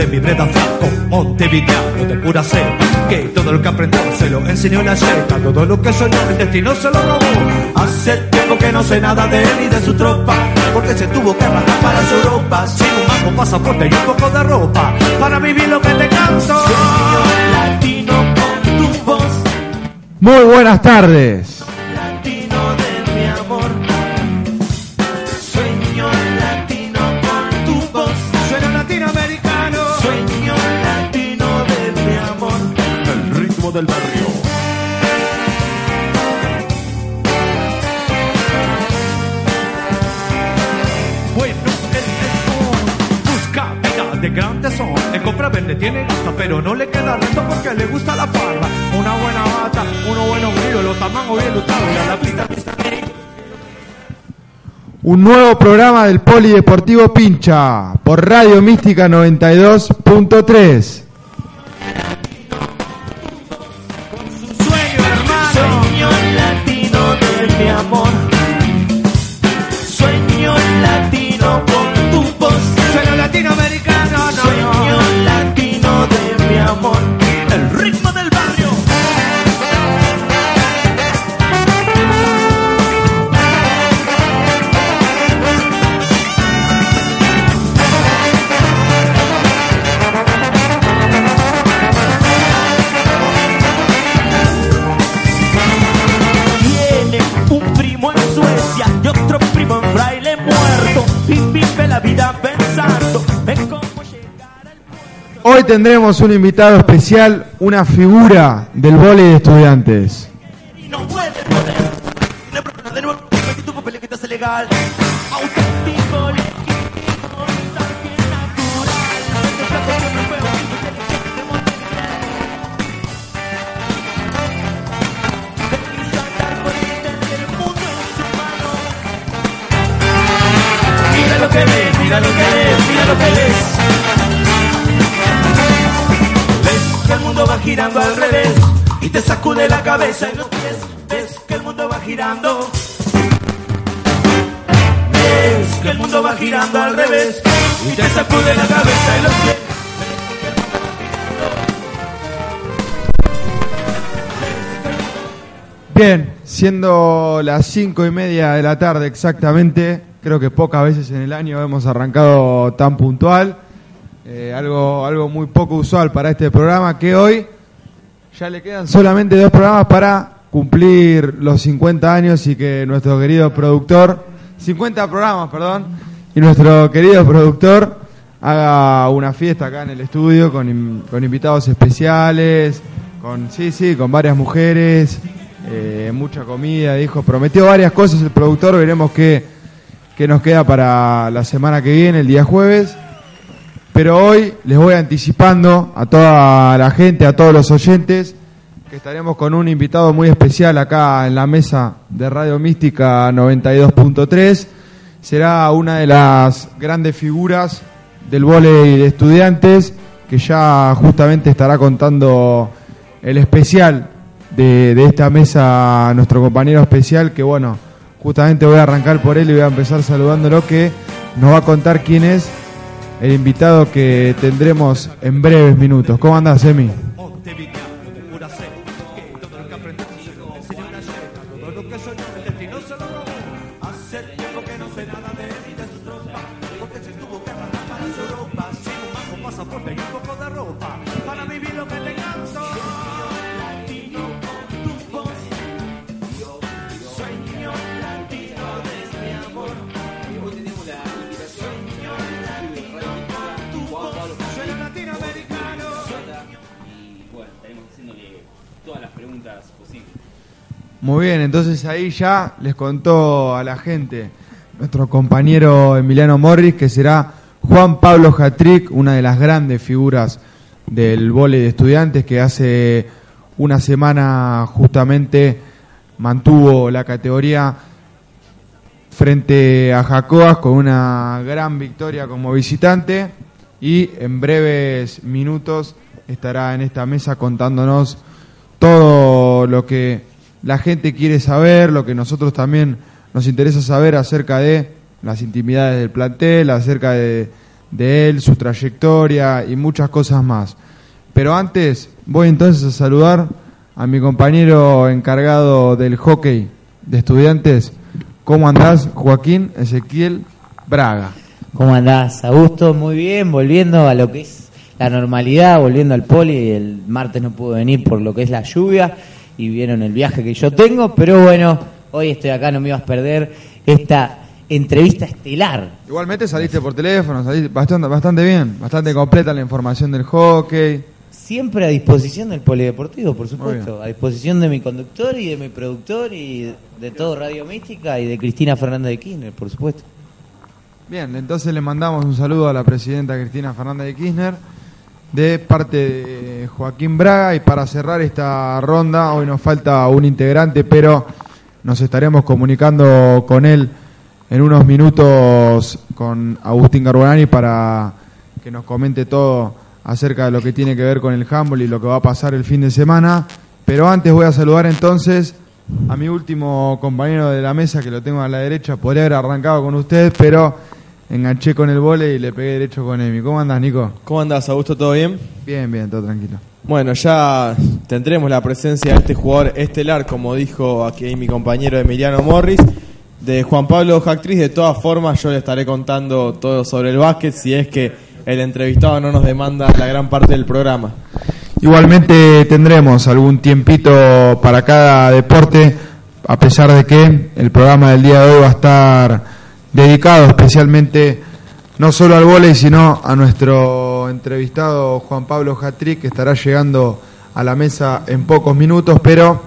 de mi breda flaco Montevideano de pura cepa Que todo lo que aprendió se lo enseñó la yeca Todo lo que soñó el destino se lo robó. Hace tiempo que no sé nada de él y de su tropa Porque se tuvo que arrancar para su Europa. Sin un mango, pasaporte y un poco de ropa Para vivir lo que te canto. Latino con tu voz. Muy buenas tardes. Pero no le queda resto porque le gusta la farra. Una buena bata, unos buenos grillos, los tamangos bien luchados y a la pista. Un nuevo programa del Polideportivo Pincha por Radio Mística 92.3. Hoy tendremos un invitado especial, una figura del vóley de estudiantes. Va girando al revés y te sacude la cabeza y los pies. Ves que el mundo va girando. Ves que el mundo va girando al revés y te sacude la cabeza y los pies. Bien, siendo las cinco y media de la tarde exactamente, creo que pocas veces en el año hemos arrancado tan puntual. Eh, algo, algo muy poco usual para este programa que hoy ya le quedan solamente dos programas para cumplir los 50 años y que nuestro querido productor, 50 programas, perdón, y nuestro querido productor haga una fiesta acá en el estudio con, con invitados especiales, con, sí, sí, con varias mujeres, eh, mucha comida, dijo, prometió varias cosas el productor, veremos qué, qué nos queda para la semana que viene, el día jueves. Pero hoy les voy anticipando a toda la gente, a todos los oyentes, que estaremos con un invitado muy especial acá en la mesa de Radio Mística 92.3. Será una de las grandes figuras del vóley de estudiantes, que ya justamente estará contando el especial de, de esta mesa, nuestro compañero especial, que bueno, justamente voy a arrancar por él y voy a empezar saludándolo, que nos va a contar quién es el invitado que tendremos en breves minutos. ¿Cómo andás, Emi? De pura cepa, que todo todas las preguntas posibles. Muy bien, entonces ahí ya les contó a la gente nuestro compañero Emiliano Morris que será Juan Pablo Jatric, una de las grandes figuras del vóley de estudiantes que hace una semana justamente mantuvo la categoría frente a Jacoas con una gran victoria como visitante y en breves minutos estará en esta mesa contándonos todo lo que la gente quiere saber, lo que nosotros también nos interesa saber acerca de las intimidades del plantel, acerca de, de él, su trayectoria y muchas cosas más. Pero antes voy entonces a saludar a mi compañero encargado del hockey de estudiantes. ¿Cómo andás, Joaquín Ezequiel Braga? ¿Cómo andás, Augusto? Muy bien, volviendo a lo que es la normalidad, volviendo al poli. El martes no pude venir por lo que es la lluvia y vieron el viaje que yo tengo, pero bueno, hoy estoy acá, no me ibas a perder esta entrevista estelar. Igualmente saliste por teléfono, saliste bastante, bastante bien, bastante completa la información del hockey. Siempre a disposición del polideportivo, por supuesto, a disposición de mi conductor y de mi productor y de todo Radio Mística y de Cristina Fernández de Kirchner, por supuesto. Bien, entonces le mandamos un saludo a la presidenta Cristina Fernández de Kirchner de parte de Joaquín Braga y para cerrar esta ronda, hoy nos falta un integrante, pero nos estaremos comunicando con él en unos minutos con Agustín Carbonani para que nos comente todo acerca de lo que tiene que ver con el handball y lo que va a pasar el fin de semana. Pero antes voy a saludar entonces a mi último compañero de la mesa que lo tengo a la derecha. Podría haber arrancado con usted, pero enganché con el vole y le pegué derecho con Emi. ¿Cómo andas, Nico? ¿Cómo andas, Augusto? ¿Todo bien? Bien, bien, todo tranquilo. Bueno, ya tendremos la presencia de este jugador estelar, como dijo aquí mi compañero Emiliano Morris, de Juan Pablo Jactriz. De todas formas, yo le estaré contando todo sobre el básquet si es que el entrevistado no nos demanda la gran parte del programa. Igualmente tendremos algún tiempito para cada deporte, a pesar de que el programa del día de hoy va a estar dedicado especialmente no solo al vóley, sino a nuestro entrevistado Juan Pablo Jatri, que estará llegando a la mesa en pocos minutos, pero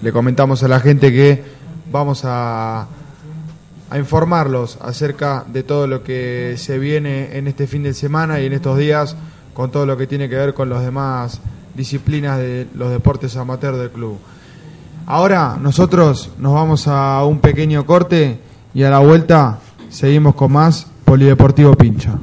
le comentamos a la gente que vamos a, a informarlos acerca de todo lo que se viene en este fin de semana y en estos días con todo lo que tiene que ver con las demás disciplinas de los deportes amateur del club. Ahora nosotros nos vamos a un pequeño corte y a la vuelta seguimos con más Polideportivo Pincha.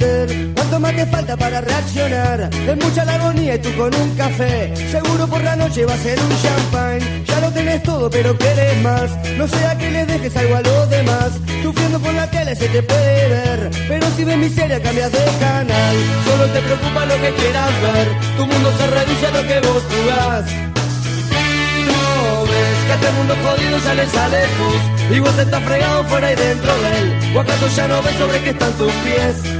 Entender cuánto más te falta para reaccionar. Es mucha la agonía y tú con un café. Seguro por la noche va a ser un champagne. Ya lo tenés todo pero querés más. No sea que le dejes algo a los demás. Sufriendo por la tele se te puede ver. Pero si ves miseria cambias de canal. Solo te preocupa lo que quieras ver. Tu mundo se reduce a lo que vos jugás. No ves que a este mundo jodido ya le sale luz Y vos estás fregado fuera y dentro de él ¿O acaso ya no ves sobre qué están tus pies?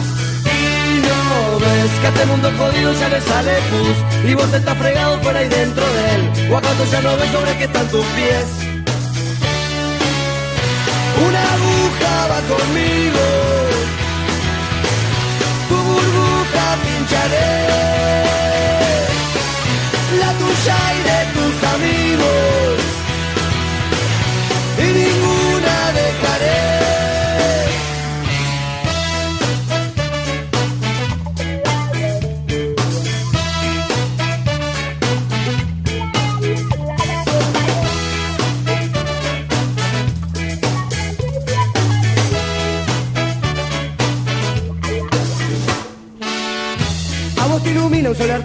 ves que a este mundo jodido ya le sale pus Y vos estás fregado fuera y dentro de él. ¿O acaso ya no ves sobre qué están tus pies? Una aguja va conmigo Tu burbuja pincharé. La tuya y de tus amigos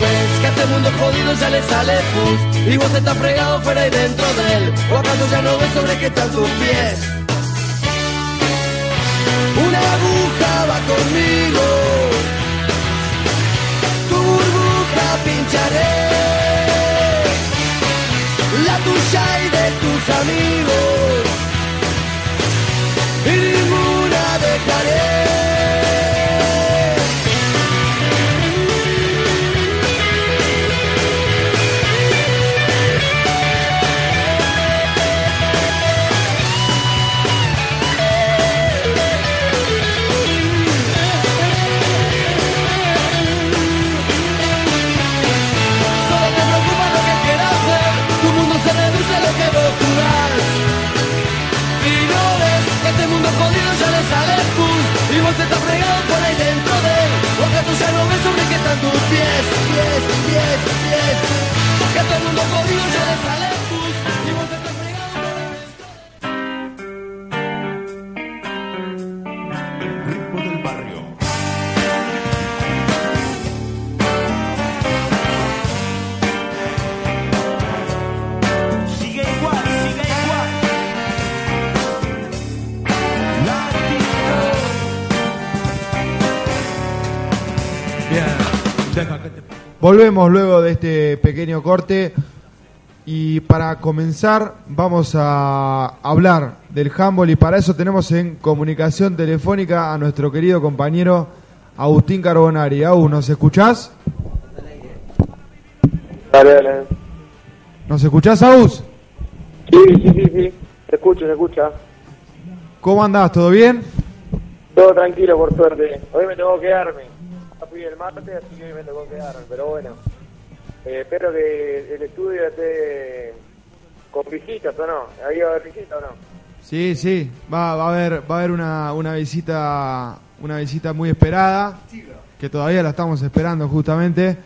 Ves que a este mundo jodido ya le sale pus Y vos estás fregado fuera y dentro de él ¿O acaso ya no ves sobre qué están tus pies? Una aguja va conmigo Tu burbuja pincharé La tuya y de tus amigos Volvemos luego de este pequeño corte y para comenzar vamos a hablar del handball y para eso tenemos en comunicación telefónica a nuestro querido compañero Agustín Carbonari. Agus, ¿nos escuchás? Dale, dale. ¿Nos escuchás, Agus? Sí, sí, sí, sí. Se escucha, se escucha. ¿Cómo andás? ¿Todo bien? Todo tranquilo, por suerte. Hoy me tengo que quedarme. Fui el martes, así que hoy me que quedarme. Pero bueno, eh, espero que el estudio esté con visitas o no. ¿Ahí va a haber visitas o no? Sí, sí, va, va a haber, va a haber una, una visita, una visita muy esperada, que todavía la estamos esperando justamente.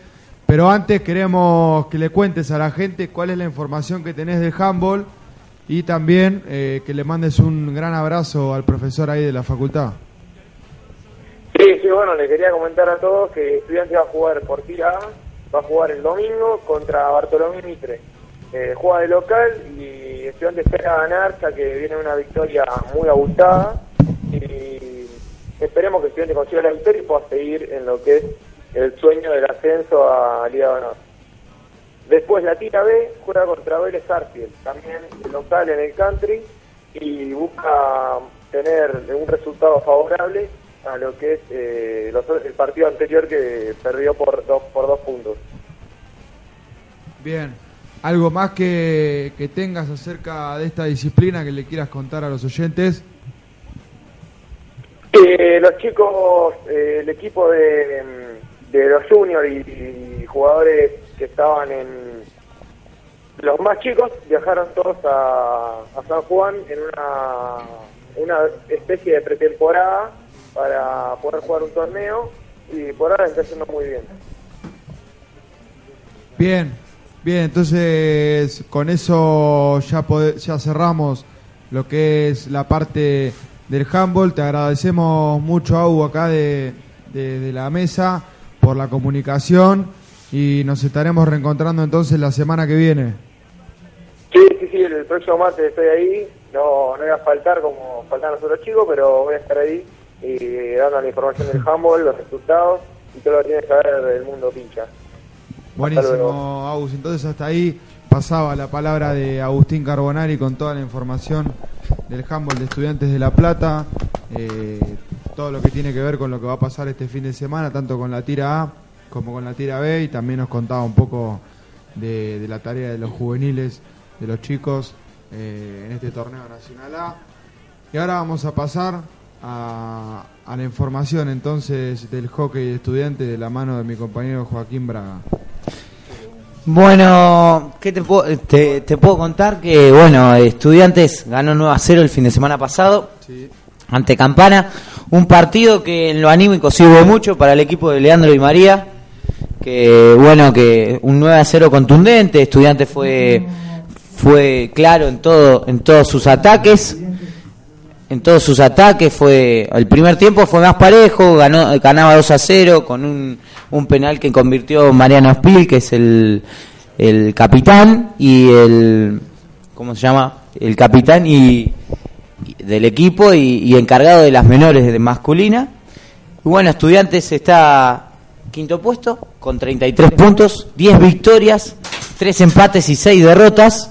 Pero antes queremos que le cuentes a la gente cuál es la información que tenés del handball y también eh, que le mandes un gran abrazo al profesor ahí de la facultad. Sí, sí, bueno, le quería comentar a todos que Estudiantes va a jugar por tira A, va a jugar el domingo contra Bartolomé Mitre. Eh, juega de local y Estudiantes espera ganar, ya que viene una victoria muy abultada. Y esperemos que Estudiantes consiga la victoria y pueda seguir en lo que es el sueño del ascenso a Liga de Honor. Después la tira B juega contra Vélez Arfield, también local en el country, y busca tener un resultado favorable a lo que es eh, los- el partido anterior que perdió por dos, por dos puntos. Bien, ¿algo más que, que tengas acerca de esta disciplina que le quieras contar a los oyentes? Eh, los chicos, eh, el equipo de, de los juniors y, y jugadores que estaban en los más chicos viajaron todos a, a San Juan en una, una especie de pretemporada para poder jugar un torneo y por ahora está yendo muy bien. Bien, bien, entonces con eso ya, pode- ya cerramos lo que es la parte del handball. Te agradecemos mucho, Au, acá de, de- de la mesa por la comunicación y nos estaremos reencontrando entonces la semana que viene. Sí, sí, sí, el próximo martes estoy ahí. No, no voy a faltar como faltan los otros chicos, pero voy a estar ahí y dando la información del handball, los resultados y todo lo que tiene que saber del mundo pincha. Buenísimo. Agus. Entonces hasta ahí pasaba la palabra de Agustín Carbonari con toda la información del handball de Estudiantes de La Plata, eh, todo lo que tiene que ver con lo que va a pasar este fin de semana, tanto con la tira A como con la tira B, y también nos contaba un poco de, de la tarea de los juveniles, de los chicos eh, en este torneo nacional A. Y ahora vamos a pasar a, a la información entonces del hockey de estudiantes de la mano de mi compañero Joaquín Braga. Bueno, ¿qué te puedo, te, te puedo contar? Que, bueno, Estudiantes ganó 9 a 0 el fin de semana pasado ante Campana. Un partido que en lo anímico sirve mucho para el equipo de Leandro y María. Que, bueno, que un 9 a 0 contundente. Estudiantes fue, fue claro en, todo, en todos sus ataques. En todos sus ataques fue el primer tiempo fue más parejo, ganó, ganaba 2 a 0 con un, un penal que convirtió Mariano Spil, que es el, el capitán y el ¿cómo se llama? El capitán y, del equipo y, y encargado de las menores de masculina. Y bueno, Estudiantes está quinto puesto con 33 puntos, 10 victorias, 3 empates y 6 derrotas.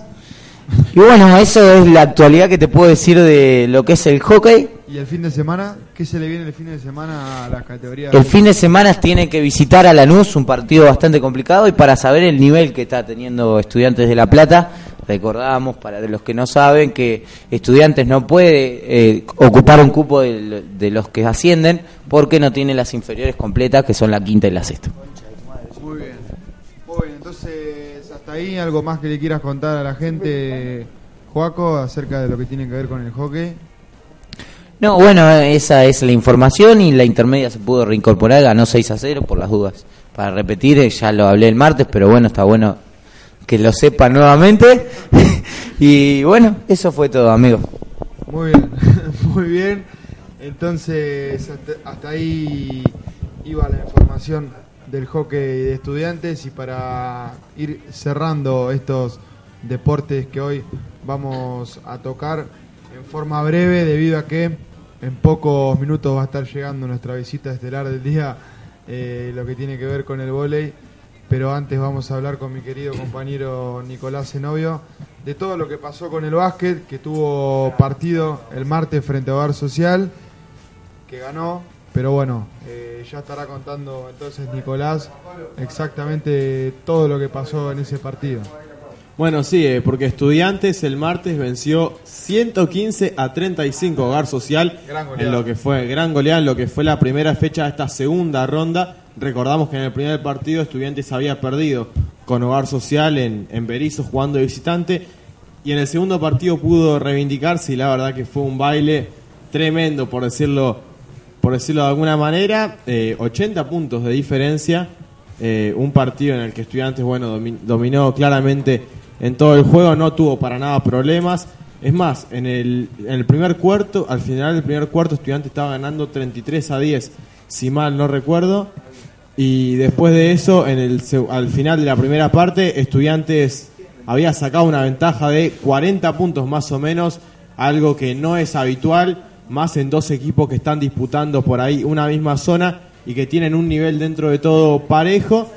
Y bueno, eso es la actualidad que te puedo decir de lo que es el hockey. ¿Y el fin de semana? ¿Qué se le viene el fin de semana a las categorías? El fin de semana tiene que visitar a Lanús, un partido bastante complicado, y para saber el nivel que está teniendo Estudiantes de La Plata, recordamos, para los que no saben, que Estudiantes no puede eh, ocupar un cupo de, de los que ascienden porque no tiene las inferiores completas, que son la quinta y la sexta. Muy bien. Muy bien, entonces hasta ahí algo más que le quieras contar a la gente, Joaco, acerca de lo que tiene que ver con el hockey. No, bueno, esa es la información y la intermedia se pudo reincorporar, ganó 6 a 0 por las dudas. Para repetir, eh, ya lo hablé el martes, pero bueno, está bueno que lo sepa nuevamente. y bueno, eso fue todo, amigos. Muy bien, muy bien. Entonces, hasta, hasta ahí iba la información del hockey de estudiantes y para ir cerrando estos deportes que hoy vamos a tocar en forma breve debido a que en pocos minutos va a estar llegando nuestra visita estelar del día, eh, lo que tiene que ver con el vóley. Pero antes vamos a hablar con mi querido compañero Nicolás Zenobio de todo lo que pasó con el básquet, que tuvo partido el martes frente a Hogar Social, que ganó. Pero bueno, eh, ya estará contando entonces Nicolás exactamente todo lo que pasó en ese partido. Bueno, sí, eh, porque Estudiantes el martes venció 115 a 35 Hogar Social en lo que fue gran goleada en lo que fue la primera fecha de esta segunda ronda. Recordamos que en el primer partido Estudiantes había perdido con Hogar Social en, en Berizo jugando de visitante y en el segundo partido pudo reivindicarse y la verdad que fue un baile tremendo por decirlo por decirlo de alguna manera, eh, 80 puntos de diferencia, eh, un partido en el que Estudiantes bueno domi- dominó claramente en todo el juego, no tuvo para nada problemas. Es más, en el, en el primer cuarto, al final del primer cuarto, Estudiantes estaba ganando 33 a 10, si mal no recuerdo. Y después de eso, en el, al final de la primera parte, Estudiantes había sacado una ventaja de 40 puntos más o menos, algo que no es habitual, más en dos equipos que están disputando por ahí una misma zona y que tienen un nivel dentro de todo parejo.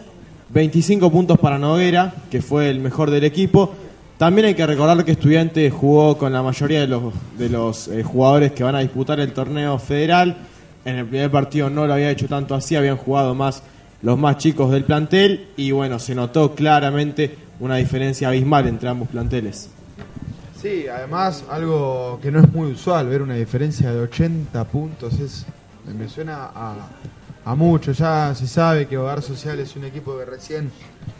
25 puntos para Noguera, que fue el mejor del equipo. También hay que recordar que Estudiantes jugó con la mayoría de los, de los eh, jugadores que van a disputar el torneo federal. En el primer partido no lo había hecho tanto así, habían jugado más los más chicos del plantel y bueno, se notó claramente una diferencia abismal entre ambos planteles. Sí, además algo que no es muy usual, ver una diferencia de 80 puntos, es me suena a, a mucho. Ya se sabe que Hogar Social es un equipo que recién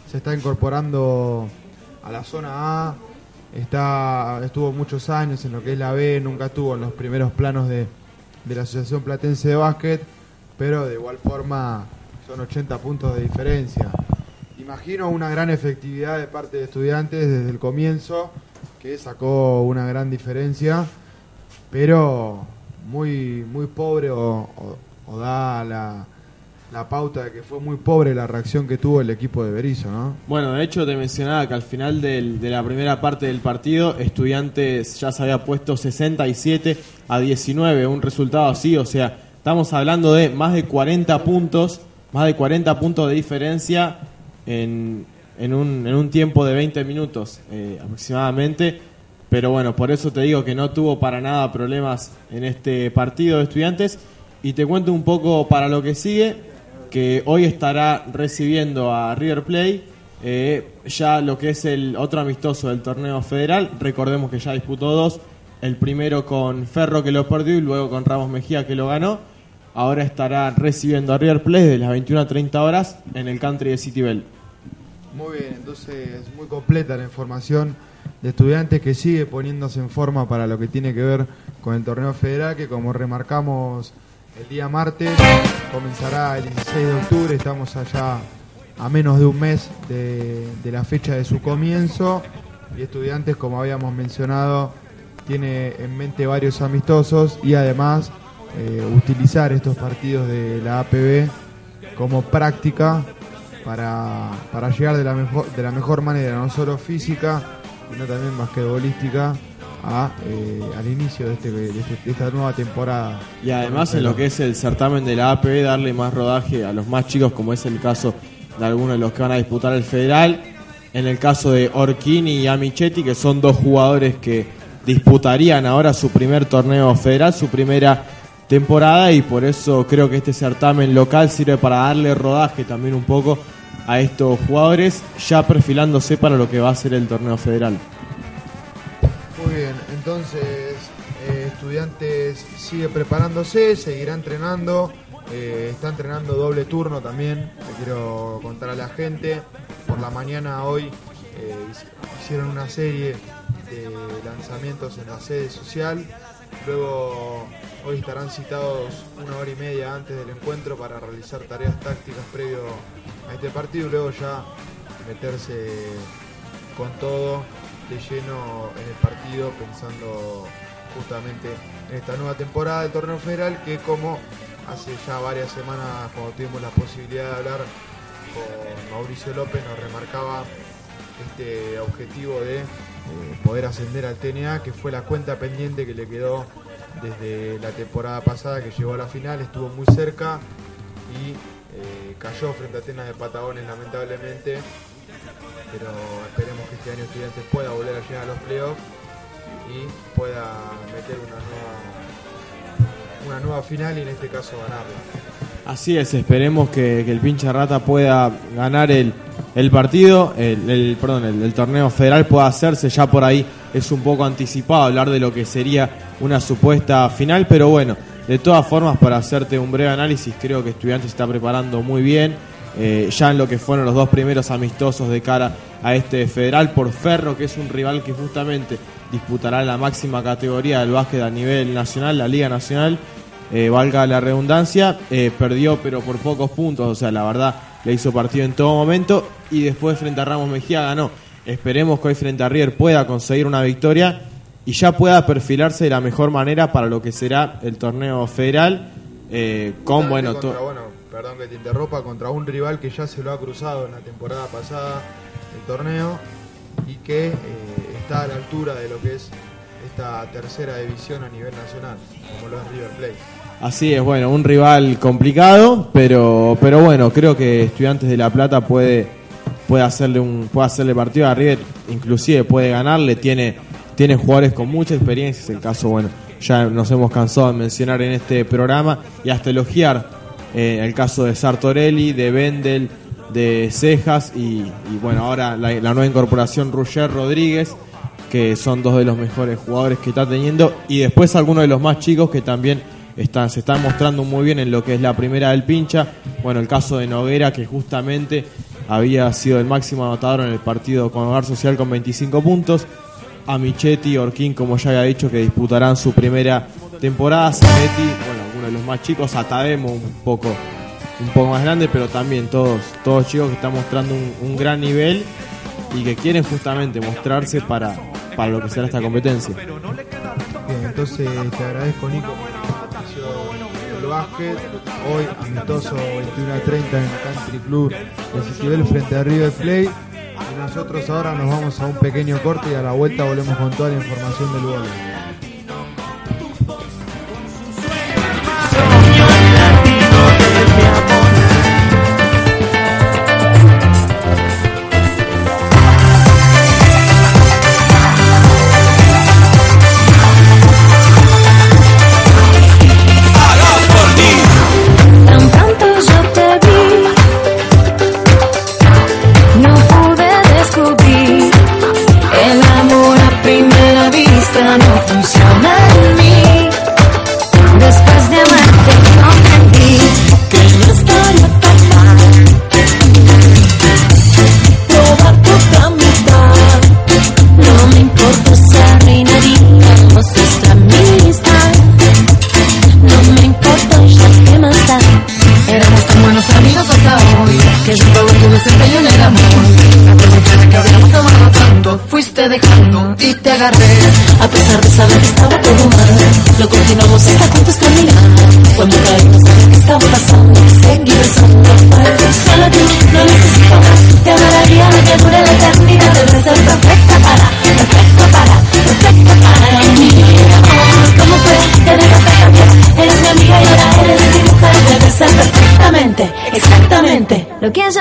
se está incorporando a la zona A, está estuvo muchos años en lo que es la B, nunca estuvo en los primeros planos de, de la Asociación Platense de Básquet, pero de igual forma son 80 puntos de diferencia. Imagino una gran efectividad de parte de estudiantes desde el comienzo, que sacó una gran diferencia, pero muy, muy pobre o, da la, la pauta de que fue muy pobre la reacción que tuvo el equipo de Berizzo, ¿no? Bueno, de hecho te mencionaba que al final de la primera parte del partido, Estudiantes ya se había puesto 67 a 19, un resultado así, o sea, estamos hablando de más de 40 puntos, más de 40 puntos de diferencia en, en, un, en un tiempo de 20 minutos eh, aproximadamente. Pero bueno, por eso te digo que no tuvo para nada problemas en este partido de estudiantes. Y te cuento un poco para lo que sigue, que hoy estará recibiendo a River Play eh, ya lo que es el otro amistoso del torneo federal. Recordemos que ya disputó dos, el primero con Ferro que lo perdió y luego con Ramos Mejía que lo ganó. Ahora estará recibiendo a River Plate de las 21 a 30 horas en el country de City Bell. Muy bien, entonces muy completa la información de estudiantes que sigue poniéndose en forma para lo que tiene que ver con el torneo federal, que como remarcamos el día martes, comenzará el 16 de octubre, estamos allá a menos de un mes de, la fecha de su comienzo, y estudiantes, como habíamos mencionado, tiene en mente varios amistosos y además eh, utilizar estos partidos de la APB como práctica para, para llegar de la, mejor, de la mejor manera, no solo física, sino también basquetbolística, a, eh, al inicio de, este, de, este- de esta nueva temporada. Y además en lo que es el certamen de la APB darle más rodaje a los más chicos como es el caso de algunos de los que van a disputar el federal. En el caso de Orquini y Amichetti que son dos jugadores que disputarían ahora su primer torneo federal, su primera temporada y por eso creo que este certamen local sirve para darle rodaje también un poco a estos jugadores ya perfilándose para lo que va a ser el torneo federal. Muy bien, entonces eh, Estudiantes sigue preparándose, seguirá entrenando, eh, está entrenando doble turno también, le quiero contar a la gente. Por la mañana hoy eh, hic- hicieron una serie de lanzamientos en la sede social Luego, hoy estarán citados una hora y media antes del encuentro para realizar tareas tácticas previo a este partido y luego ya meterse con todo de lleno en el partido pensando justamente en esta nueva temporada del torneo federal que como hace ya varias semanas cuando tuvimos la posibilidad de hablar con Mauricio López nos remarcaba este objetivo de eh, poder ascender al TNA, que fue la cuenta pendiente que le quedó desde la temporada pasada, que llegó a la final, estuvo muy cerca y eh, cayó frente a Atenas de Patagones lamentablemente, pero esperemos que este año Estudiantes pueda volver a llegar a los playoffs y pueda meter una nueva, una nueva final y en este caso ganarla. Así es, esperemos que, que el pinche rata pueda ganar el, el partido, el, perdón, el, torneo federal pueda hacerse ya por ahí. Es un poco anticipado hablar de lo que sería una supuesta final, pero bueno, de todas formas, para hacerte un breve análisis, creo que Estudiantes está preparando muy bien. eh, ya en lo que fueron los dos primeros amistosos de cara a este federal por Ferro, que es un rival que justamente disputará la máxima categoría del básquet a nivel nacional, la Liga Nacional eh, valga la redundancia, eh, perdió pero por pocos puntos, o sea, la verdad le hizo partido en todo momento y después frente a Ramos Mejía ganó. Esperemos que hoy frente a River pueda conseguir una victoria y ya pueda perfilarse de la mejor manera para lo que será el torneo federal eh, con, bueno, contra, bueno, perdón que te interrumpa, contra un rival que ya se lo ha cruzado en la temporada pasada del torneo y que eh, está a la altura de lo que es esta tercera división a nivel nacional, como lo es River Plate. Así es, bueno, un rival complicado, pero pero bueno, creo que Estudiantes de La Plata puede puede hacerle un puede hacerle partido a River, inclusive puede ganarle, tiene tiene jugadores con mucha experiencia, es el caso, bueno, ya nos hemos cansado de mencionar en este programa y hasta elogiar eh, el caso de Sartorelli, de Bendel, de Cejas y, bueno, ahora la, nueva incorporación Roger Rodríguez que son dos de los mejores jugadores que está teniendo y después algunos de los más chicos que también están, se están mostrando muy bien en lo que es la primera del pincha. Bueno, el caso de Noguera que justamente había sido el máximo anotador en el partido con Hogar Social con 25 puntos. A Michetti y Orquín, como ya había dicho, que disputarán su primera temporada. Zanetti, bueno, algunos de los más chicos. Atademo un poco, un poco más grande, pero también todos, todos chicos que están mostrando un, un gran nivel y que quieren justamente mostrarse para, para lo que será esta competencia. Bien, entonces te agradezco Nico Hoy amistoso 21 a 30 en Country Club de Citibel frente a River Plate. Y nosotros ahora nos vamos a un pequeño corte y a la vuelta volvemos con toda la información del vóley.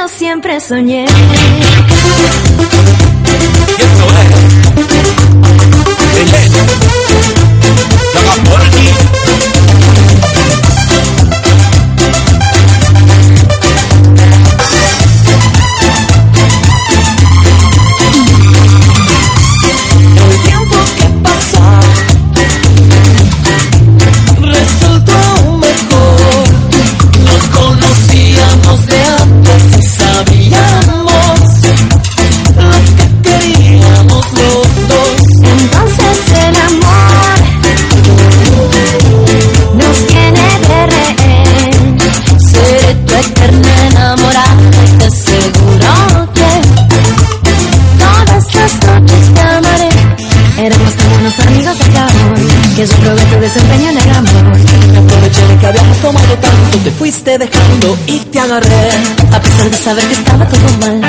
Siempre soñé saber que estaba todo mal,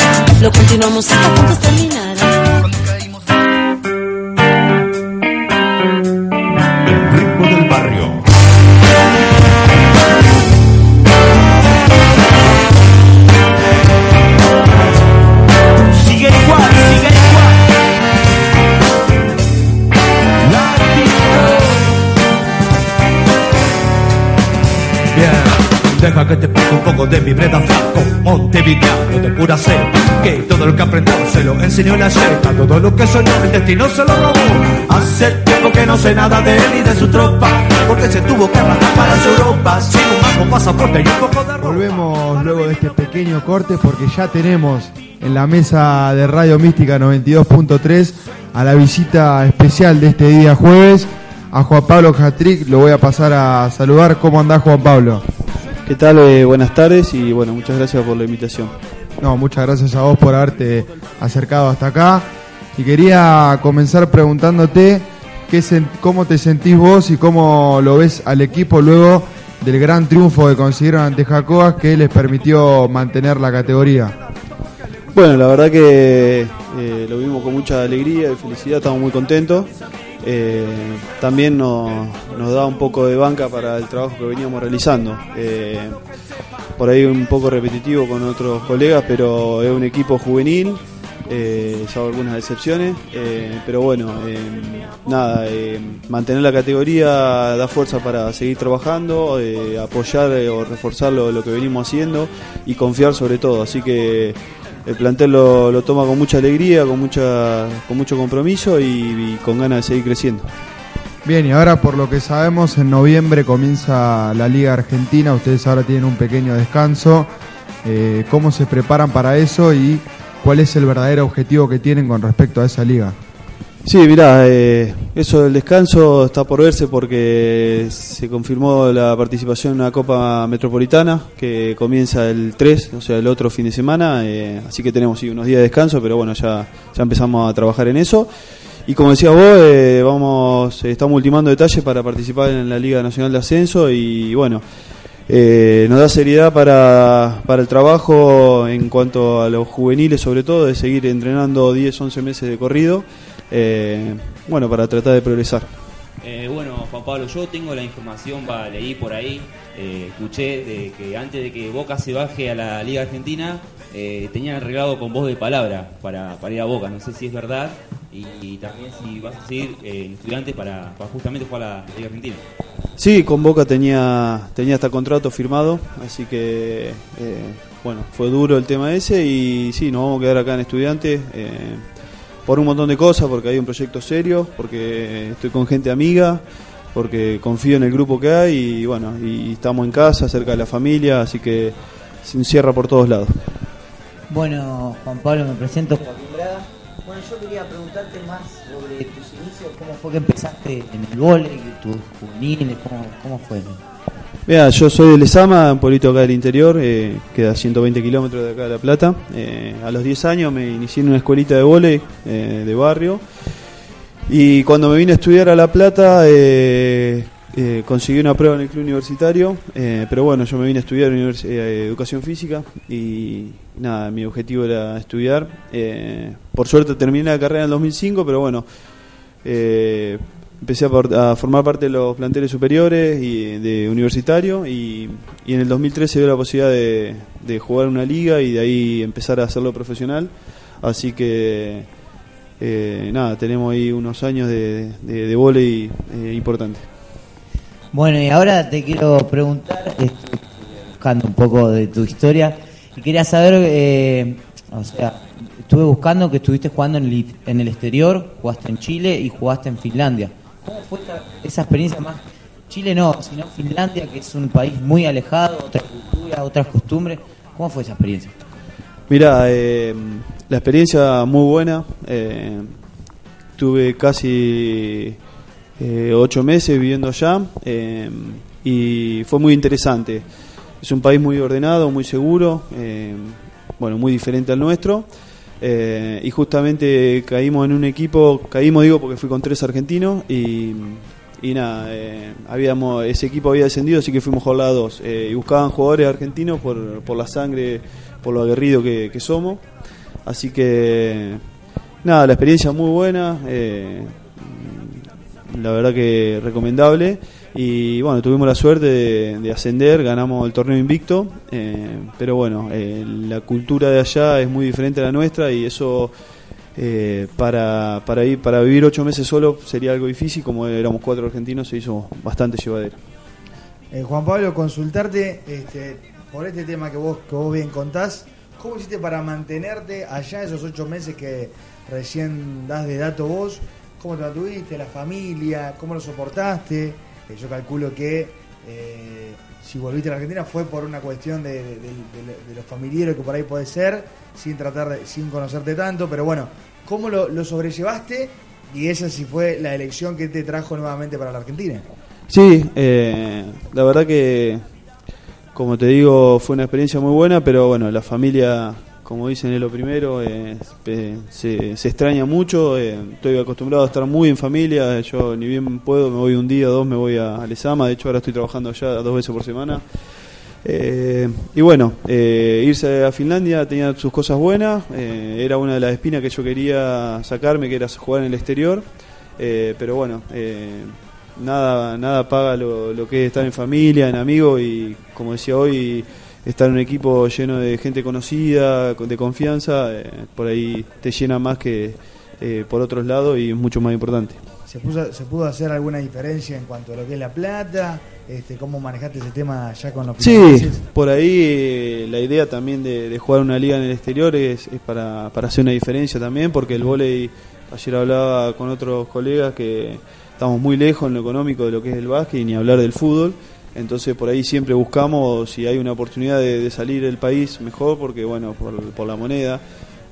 lo continuamos hasta puntos terminar. De mi breda flaco Montevideano de pura cepa Que todo lo que aprendió se lo enseñó la yeca Todo lo que soñó el destino se lo robó Hace tiempo que no sé nada de él y de su tropa Porque se tuvo que arrastrar para su Europa Sin un bajo pasaporte y un poco de ropa Volvemos luego de este pequeño corte porque ya tenemos en la mesa de Radio Mística 92.3 a la visita especial de este día jueves a Juan Pablo Jatric. Lo voy a pasar a saludar. ¿Cómo andás Juan Pablo? ¿Qué tal? Eh, buenas tardes y bueno, muchas gracias por la invitación. No, muchas gracias a vos por haberte acercado hasta acá. Y quería comenzar preguntándote qué cómo te sentís vos y cómo lo ves al equipo luego del gran triunfo que consiguieron ante Jacoas que les permitió mantener la categoría. Bueno, la verdad que eh, lo vimos con mucha alegría y felicidad, estamos muy contentos. Eh, también nos, da un poco de banca para el trabajo que veníamos realizando. Eh, por ahí un poco repetitivo con otros colegas, pero es un equipo juvenil, eh, algunas excepciones. eh, pero bueno, nada, mantener la categoría da fuerza para seguir trabajando, apoyar o reforzar lo, lo que venimos haciendo y confiar sobre todo. Así que el plantel lo, toma con mucha alegría, con, mucha, con mucho compromiso y, y con ganas de seguir creciendo. Bien, y ahora por lo que sabemos, en noviembre comienza la Liga Argentina, ustedes ahora tienen un pequeño descanso. Eh, ¿Cómo se preparan para eso y cuál es el verdadero objetivo que tienen con respecto a esa liga? Sí, mirá, eh, eso del descanso está por verse porque se confirmó la participación en una Copa Metropolitana que comienza el 3, o sea, el otro fin de semana, eh, así que tenemos unos días de descanso, pero bueno, ya, ya empezamos a trabajar en eso. Y como decía vos, eh, vamos, eh, estamos ultimando detalles para participar en la Liga Nacional de Ascenso y bueno, eh, nos da seriedad para, para el trabajo en cuanto a los juveniles, sobre todo, de seguir entrenando 10, 11 meses de corrido, eh, bueno, para tratar de progresar. Eh, bueno, Juan Pablo, yo tengo la información, va, leí por ahí, eh, escuché de que antes de que Boca se baje a la Liga Argentina, eh, tenían arreglado con voz de palabra para, para ir a Boca. No sé si es verdad y, y también si vas a seguir en estudiantes para, para justamente jugar a la Liga Argentina. Sí, con Boca tenía, tenía hasta contrato firmado, así que, bueno, fue duro el tema ese y sí, nos vamos a quedar acá en estudiantes. Por un montón de cosas, porque hay un proyecto serio, porque estoy con gente amiga, porque confío en el grupo que hay y bueno, y estamos en casa, cerca de la familia, así que se encierra por todos lados. Bueno, Juan Pablo, me presento. Bueno, yo quería preguntarte más sobre tus inicios, cómo fue que empezaste en el vóley, tus juveniles, cómo, cómo fue. Mira, yo soy de Lesama, un pueblito acá del interior, eh, queda a 120 kilómetros de acá de La Plata. Eh, a los 10 años me inicié en una escuelita de vóley eh, de barrio. Y cuando me vine a estudiar a La Plata, eh, conseguí una prueba en el club universitario. pero bueno, yo me vine a estudiar educación física y nada, mi objetivo era estudiar. Por suerte terminé la carrera en el 2005, pero bueno, empecé a, a formar parte de los planteles superiores y de universitario y, y en el 2013 dio la posibilidad de, de jugar una liga y de ahí empezar a hacerlo profesional. Así que eh, nada, tenemos ahí unos años de, de, de vóley eh, importante. Bueno, y ahora te quiero preguntar, estoy buscando un poco de tu historia, y quería saber, eh, o sea, estuve buscando que estuviste jugando en el, en el exterior, jugaste en Chile y jugaste en Finlandia. ¿Cómo fue esa, experiencia más? Chile no, sino Finlandia, que es un país muy alejado, otra cultura, otras costumbres. ¿Cómo fue esa experiencia? Mira, eh, la experiencia muy buena. eh, tuve casi eh, ocho meses viviendo allá eh, y fue muy interesante. Es un país muy ordenado, muy seguro, eh, bueno, muy diferente al nuestro. Eh, y justamente caímos en un equipo, caímos digo porque fui con tres argentinos y, y nada, eh, habíamos, ese equipo había descendido, así que fuimos jornada 2. Eh, y buscaban jugadores argentinos por, por la sangre, por lo aguerrido que, que somos. Así que, nada, la experiencia muy buena. eh, la verdad que recomendable. Y bueno, tuvimos la suerte de, de ascender, ganamos el torneo invicto, eh, pero bueno, eh, la cultura de allá es muy diferente a la nuestra y eso eh, para, para, ir, para vivir ocho meses solo sería algo difícil, como éramos cuatro argentinos se hizo bastante llevadero. Juan Pablo, consultarte este, por este tema que vos, que vos bien contás, ¿cómo hiciste para mantenerte allá esos ocho meses que recién das de dato vos? ¿Cómo te mantuviste? ¿La familia? ¿Cómo lo soportaste? Eh, yo calculo que eh, si volviste a la Argentina fue por una cuestión de, de, de- familiares que por ahí puede ser, sin tratar sin conocerte tanto, pero bueno, ¿cómo lo, lo sobrellevaste? Y esa sí fue la elección que te trajo nuevamente para la Argentina. Sí, eh, la verdad que, como te digo, fue una experiencia muy buena, pero bueno, la familia, como dicen, es lo primero, eh, se, se extraña mucho, eh, estoy acostumbrado a estar muy en familia, yo ni bien puedo, me voy un día, dos, me voy a, a Lezama, de hecho ahora estoy trabajando allá dos veces por semana. Eh, y bueno, eh, irse a Finlandia tenía sus cosas buenas, era una de las espinas que yo quería sacarme, que era jugar en el exterior, pero bueno, nada, nada paga lo, lo que es estar en familia, en amigos y como decía hoy, estar en un equipo lleno de gente conocida, con- de confianza, eh, por ahí te llena más que eh, por otros lados y es mucho más importante. ¿Se, puso- ¿Se pudo hacer alguna diferencia en cuanto a lo que es la plata? Este, ¿Cómo manejaste ese tema ya con los Sí, por ahí eh, la idea también de, de jugar una liga en el exterior es, es para, para hacer una diferencia también, porque el vóley, ayer hablaba con otros colegas que estamos muy lejos en lo económico de lo que es el básquet y ni hablar del fútbol, entonces por ahí siempre buscamos si hay una oportunidad de, salir del país mejor, porque bueno, por, la moneda,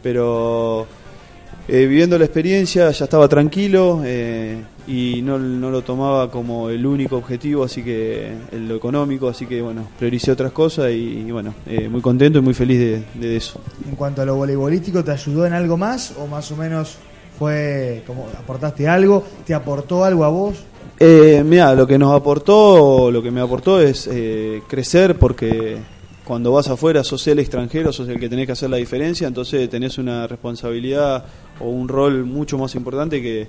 pero eh, viviendo la experiencia ya estaba tranquilo eh, y no, no lo tomaba como el único objetivo, así que lo económico, así que bueno, prioricé otras cosas y, y bueno, eh, muy contento y muy feliz de, de eso. En cuanto a lo voleibolístico, ¿te ayudó en algo más o más o menos fue como aportaste algo? ¿Te aportó algo a vos? Eh, mira, lo que nos aportó, lo que me aportó es eh, crecer porque cuando vas afuera sos el extranjero, sos el que tenés que hacer la diferencia, entonces tenés una responsabilidad o un rol mucho más importante que,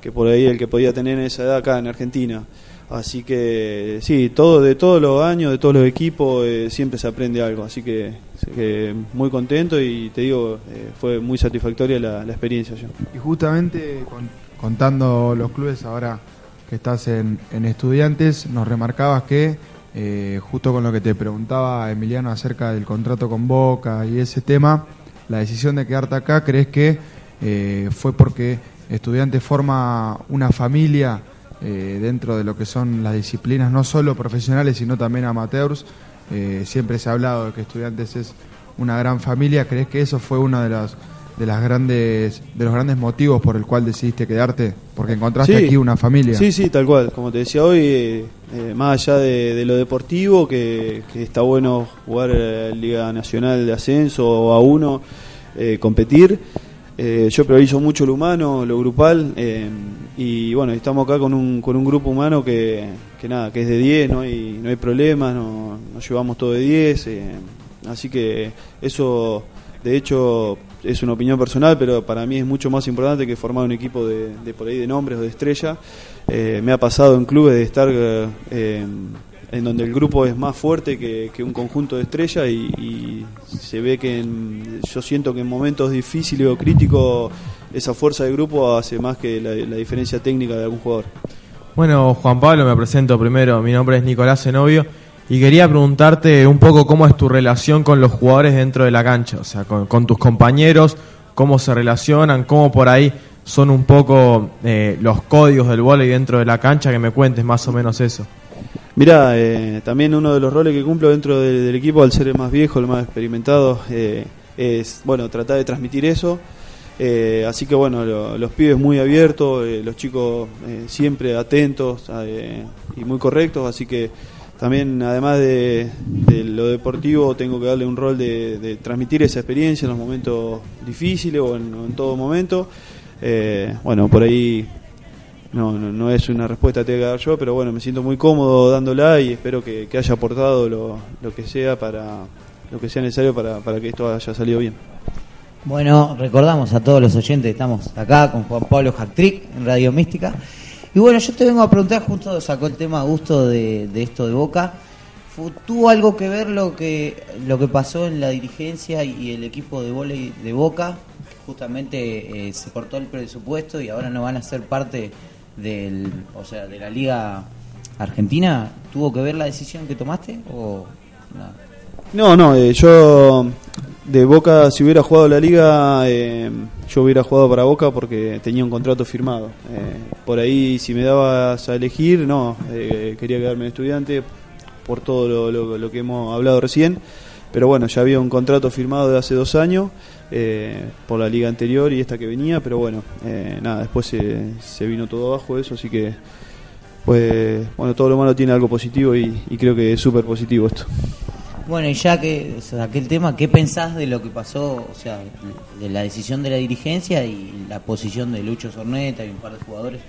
que por ahí el que podía tener en esa edad acá en Argentina. Así que sí, todo de todos los años, de todos los equipos, eh, siempre se aprende algo. Así que, que muy contento y te digo, eh, fue muy satisfactoria la, la experiencia. Yo. Y justamente con- contando los clubes ahora que estás en, en estudiantes, nos remarcabas que eh, justo con lo que te preguntaba Emiliano acerca del contrato con Boca y ese tema, la decisión de quedarte acá, ¿crees que eh, fue porque estudiantes forma una familia eh, dentro de lo que son las disciplinas, no solo profesionales, sino también amateurs? Eh, siempre se ha hablado de que estudiantes es una gran familia. ¿Crees que eso fue uno de los de las grandes de los grandes motivos por el cual decidiste quedarte? Porque encontraste Sí. aquí una familia. Sí, sí, tal cual. Como te decía hoy, eh, eh, más allá de, de lo deportivo, que, que está bueno jugar eh, Liga Nacional de Ascenso o A1, eh, competir. Yo priorizo mucho lo humano, lo grupal, eh, y bueno, estamos acá con un, con un grupo humano que, que nada, que es de 10, no hay, no hay problemas, no, nos llevamos todo de 10, eh, así que eso, de hecho, es una opinión personal, pero para mí es mucho más importante que formar un equipo de, de por ahí de nombres o de estrella. Eh, me ha pasado en clubes de estar eh, en donde el grupo es más fuerte que, que un conjunto de estrellas y, se ve que en- yo siento que en momentos difíciles o críticos esa fuerza de grupo hace más que la, diferencia técnica de algún jugador. Bueno, Juan Pablo, me presento primero. Mi nombre es Nicolás Zenobio y quería preguntarte un poco cómo es tu relación con los jugadores dentro de la cancha, o sea, con, tus compañeros, cómo se relacionan, cómo por ahí son un poco eh, los códigos del vóley dentro de la cancha, que me cuentes más o menos eso. Mira, eh, también uno de los roles que cumplo dentro del, equipo, al ser el más viejo, el más experimentado, eh, es bueno tratar de transmitir eso. Eh, así que bueno, lo- los pibes muy abiertos, eh, los chicos siempre atentos y muy correctos, así que también además de, de lo deportivo tengo que darle un rol de, transmitir esa experiencia en los momentos difíciles o en, todo momento. Eh, bueno, por ahí no, no, no es una respuesta que tenga que dar yo, pero bueno, me siento muy cómodo dándola y espero que, que haya aportado lo, lo que sea para lo que sea necesario para, para que esto haya salido bien. Bueno, recordamos a todos los oyentes, estamos acá con Juan Pablo Jactric en Radio Mística. Y bueno, yo te vengo a preguntar, justo sacó el tema a gusto de, de esto de Boca. ¿Tuvo algo que ver lo que lo que pasó en la dirigencia y el equipo de vóley de Boca? Justamente eh, se cortó el presupuesto y ahora no van a ser parte del, o sea, de la Liga Argentina. ¿Tuvo que ver la decisión que tomaste o no? No, no, eh, yo de Boca, si hubiera jugado la liga, eh, yo hubiera jugado para Boca porque tenía un contrato firmado. Eh, por ahí, si me dabas a elegir, no, eh, quería quedarme en estudiante por todo lo que hemos hablado recién. Pero bueno, ya había un contrato firmado de hace dos años eh, por la liga anterior y esta que venía, pero bueno, eh, nada, después se, se vino todo abajo eso, así que pues bueno, todo lo malo tiene algo positivo y, y creo que es súper positivo esto. Bueno, y ya que saqué el tema, ¿qué pensás de lo que pasó, o sea, de la decisión de la dirigencia y la posición de Lucho Sorneta y un par de jugadores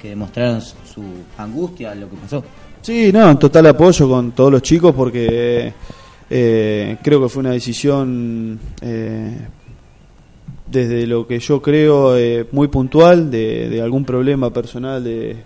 que demostraron su angustia a lo que pasó? Sí, no, total apoyo con todos los chicos porque eh, creo que fue una decisión eh, desde lo que yo creo eh, muy puntual de algún problema personal de,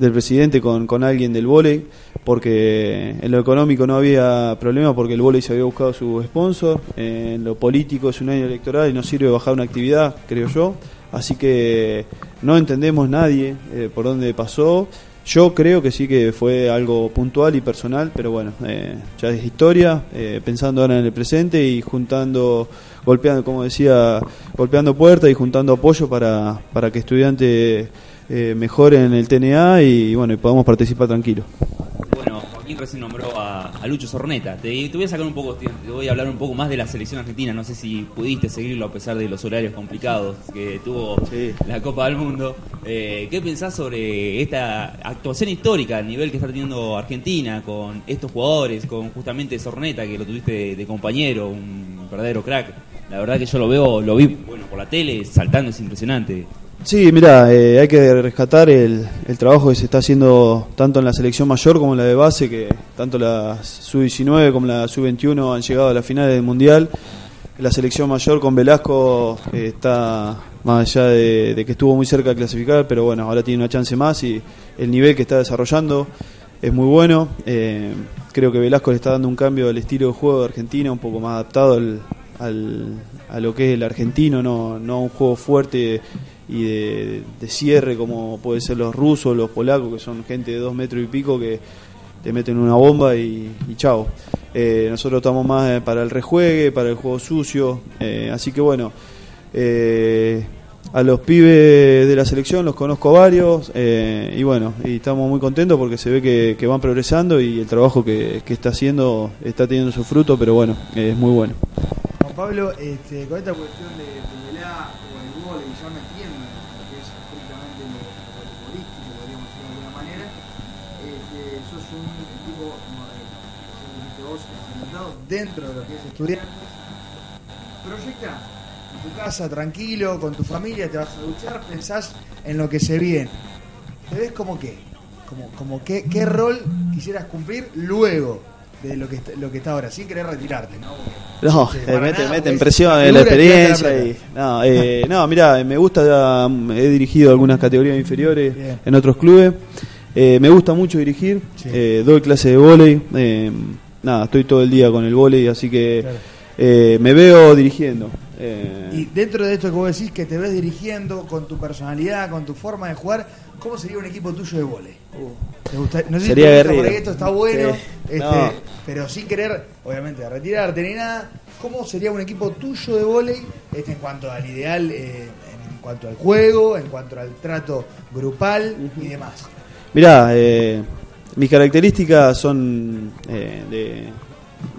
del presidente con, con alguien del vóley porque en lo económico no había problema porque el vóley se había buscado su sponsor en lo político es un año electoral y no sirve bajar una actividad creo yo. Así que no entendemos nadie eh, por dónde pasó. Yo creo que sí que fue algo puntual y personal, pero bueno, eh, ya es historia, eh, pensando ahora en el presente y juntando, golpeando, como decía, golpeando puertas y juntando apoyo para, para que estudiantes eh, mejoren en el TNA y bueno, y podamos participar tranquilos. Bueno, Joaquín recién nombró a, a Lucho Sorneta. Te, te voy a sacar un poco, te, te voy a hablar un poco más de la selección argentina. No sé si pudiste seguirlo a pesar de los horarios complicados que tuvo la Copa del Mundo. Eh, ¿Qué pensás sobre esta actuación histórica al nivel que está teniendo Argentina con estos jugadores, con justamente Sorneta que lo tuviste de, de compañero, un verdadero crack? La verdad que yo lo veo, lo vi bueno por la tele, saltando, es impresionante. Sí, mira, eh, hay que rescatar el, el trabajo que se está haciendo tanto en la selección mayor como en la de base, que tanto la sub-19 como la sub-21 han llegado a la final del Mundial. La selección mayor con Velasco eh, está más allá de, que estuvo muy cerca de clasificar, pero bueno, ahora tiene una chance más y el nivel que está desarrollando es muy bueno. Eh, creo que Velasco le está dando un cambio al estilo de juego de Argentina, un poco más adaptado al, al- a lo que es el argentino, no, no un juego fuerte y de, de cierre como puede ser los rusos, los polacos, que son gente de dos metros y pico que te meten una bomba y, y chao. Eh, nosotros estamos más eh, para el rejuegue, para el juego sucio, eh, así que bueno, eh, a los pibes de la selección los conozco varios eh, y bueno, y estamos muy contentos porque se ve que, van progresando y el trabajo que, que está haciendo está teniendo su fruto, pero bueno, es muy bueno. Juan Pablo, este, con esta cuestión de, de la o el gol, y ya metiendo en lo que es estrictamente lo, lo futbolístico, podríamos decirlo de alguna manera, este, sos un tipo, como eh, dijiste vos, experimentado dentro de lo que es estudiante. Proyecta en tu casa, tranquilo, con tu familia, te vas a duchar, pensás en lo que se viene. ¿Te ves como qué? Como, como qué, qué rol quisieras cumplir luego de lo que, está- lo que está ahora, sin querer retirarte, ¿no? No, eh, mete, nada, mete en presión es eh, la experiencia. Y, no, eh, no, mira, me gusta, um, he dirigido algunas categorías inferiores Bien. en otros clubes. Eh, me gusta mucho dirigir, eh, doy clase de vóley. Nada, estoy todo el día con el vóley, así que Claro. eh, me veo dirigiendo. eh, Y dentro de esto que vos decís, que te ves dirigiendo con tu personalidad, con tu forma de jugar, ¿cómo sería un equipo tuyo de volei? ¿Te gusta- No sé si Sería te gusta, porque esto está bueno, Sí. este, No. pero sin querer, obviamente, retirarte ni nada. ¿Cómo sería un equipo tuyo de volei este, en cuanto al ideal, eh, en cuanto al juego, en cuanto al trato grupal y demás? Mirá, eh, mis características son eh,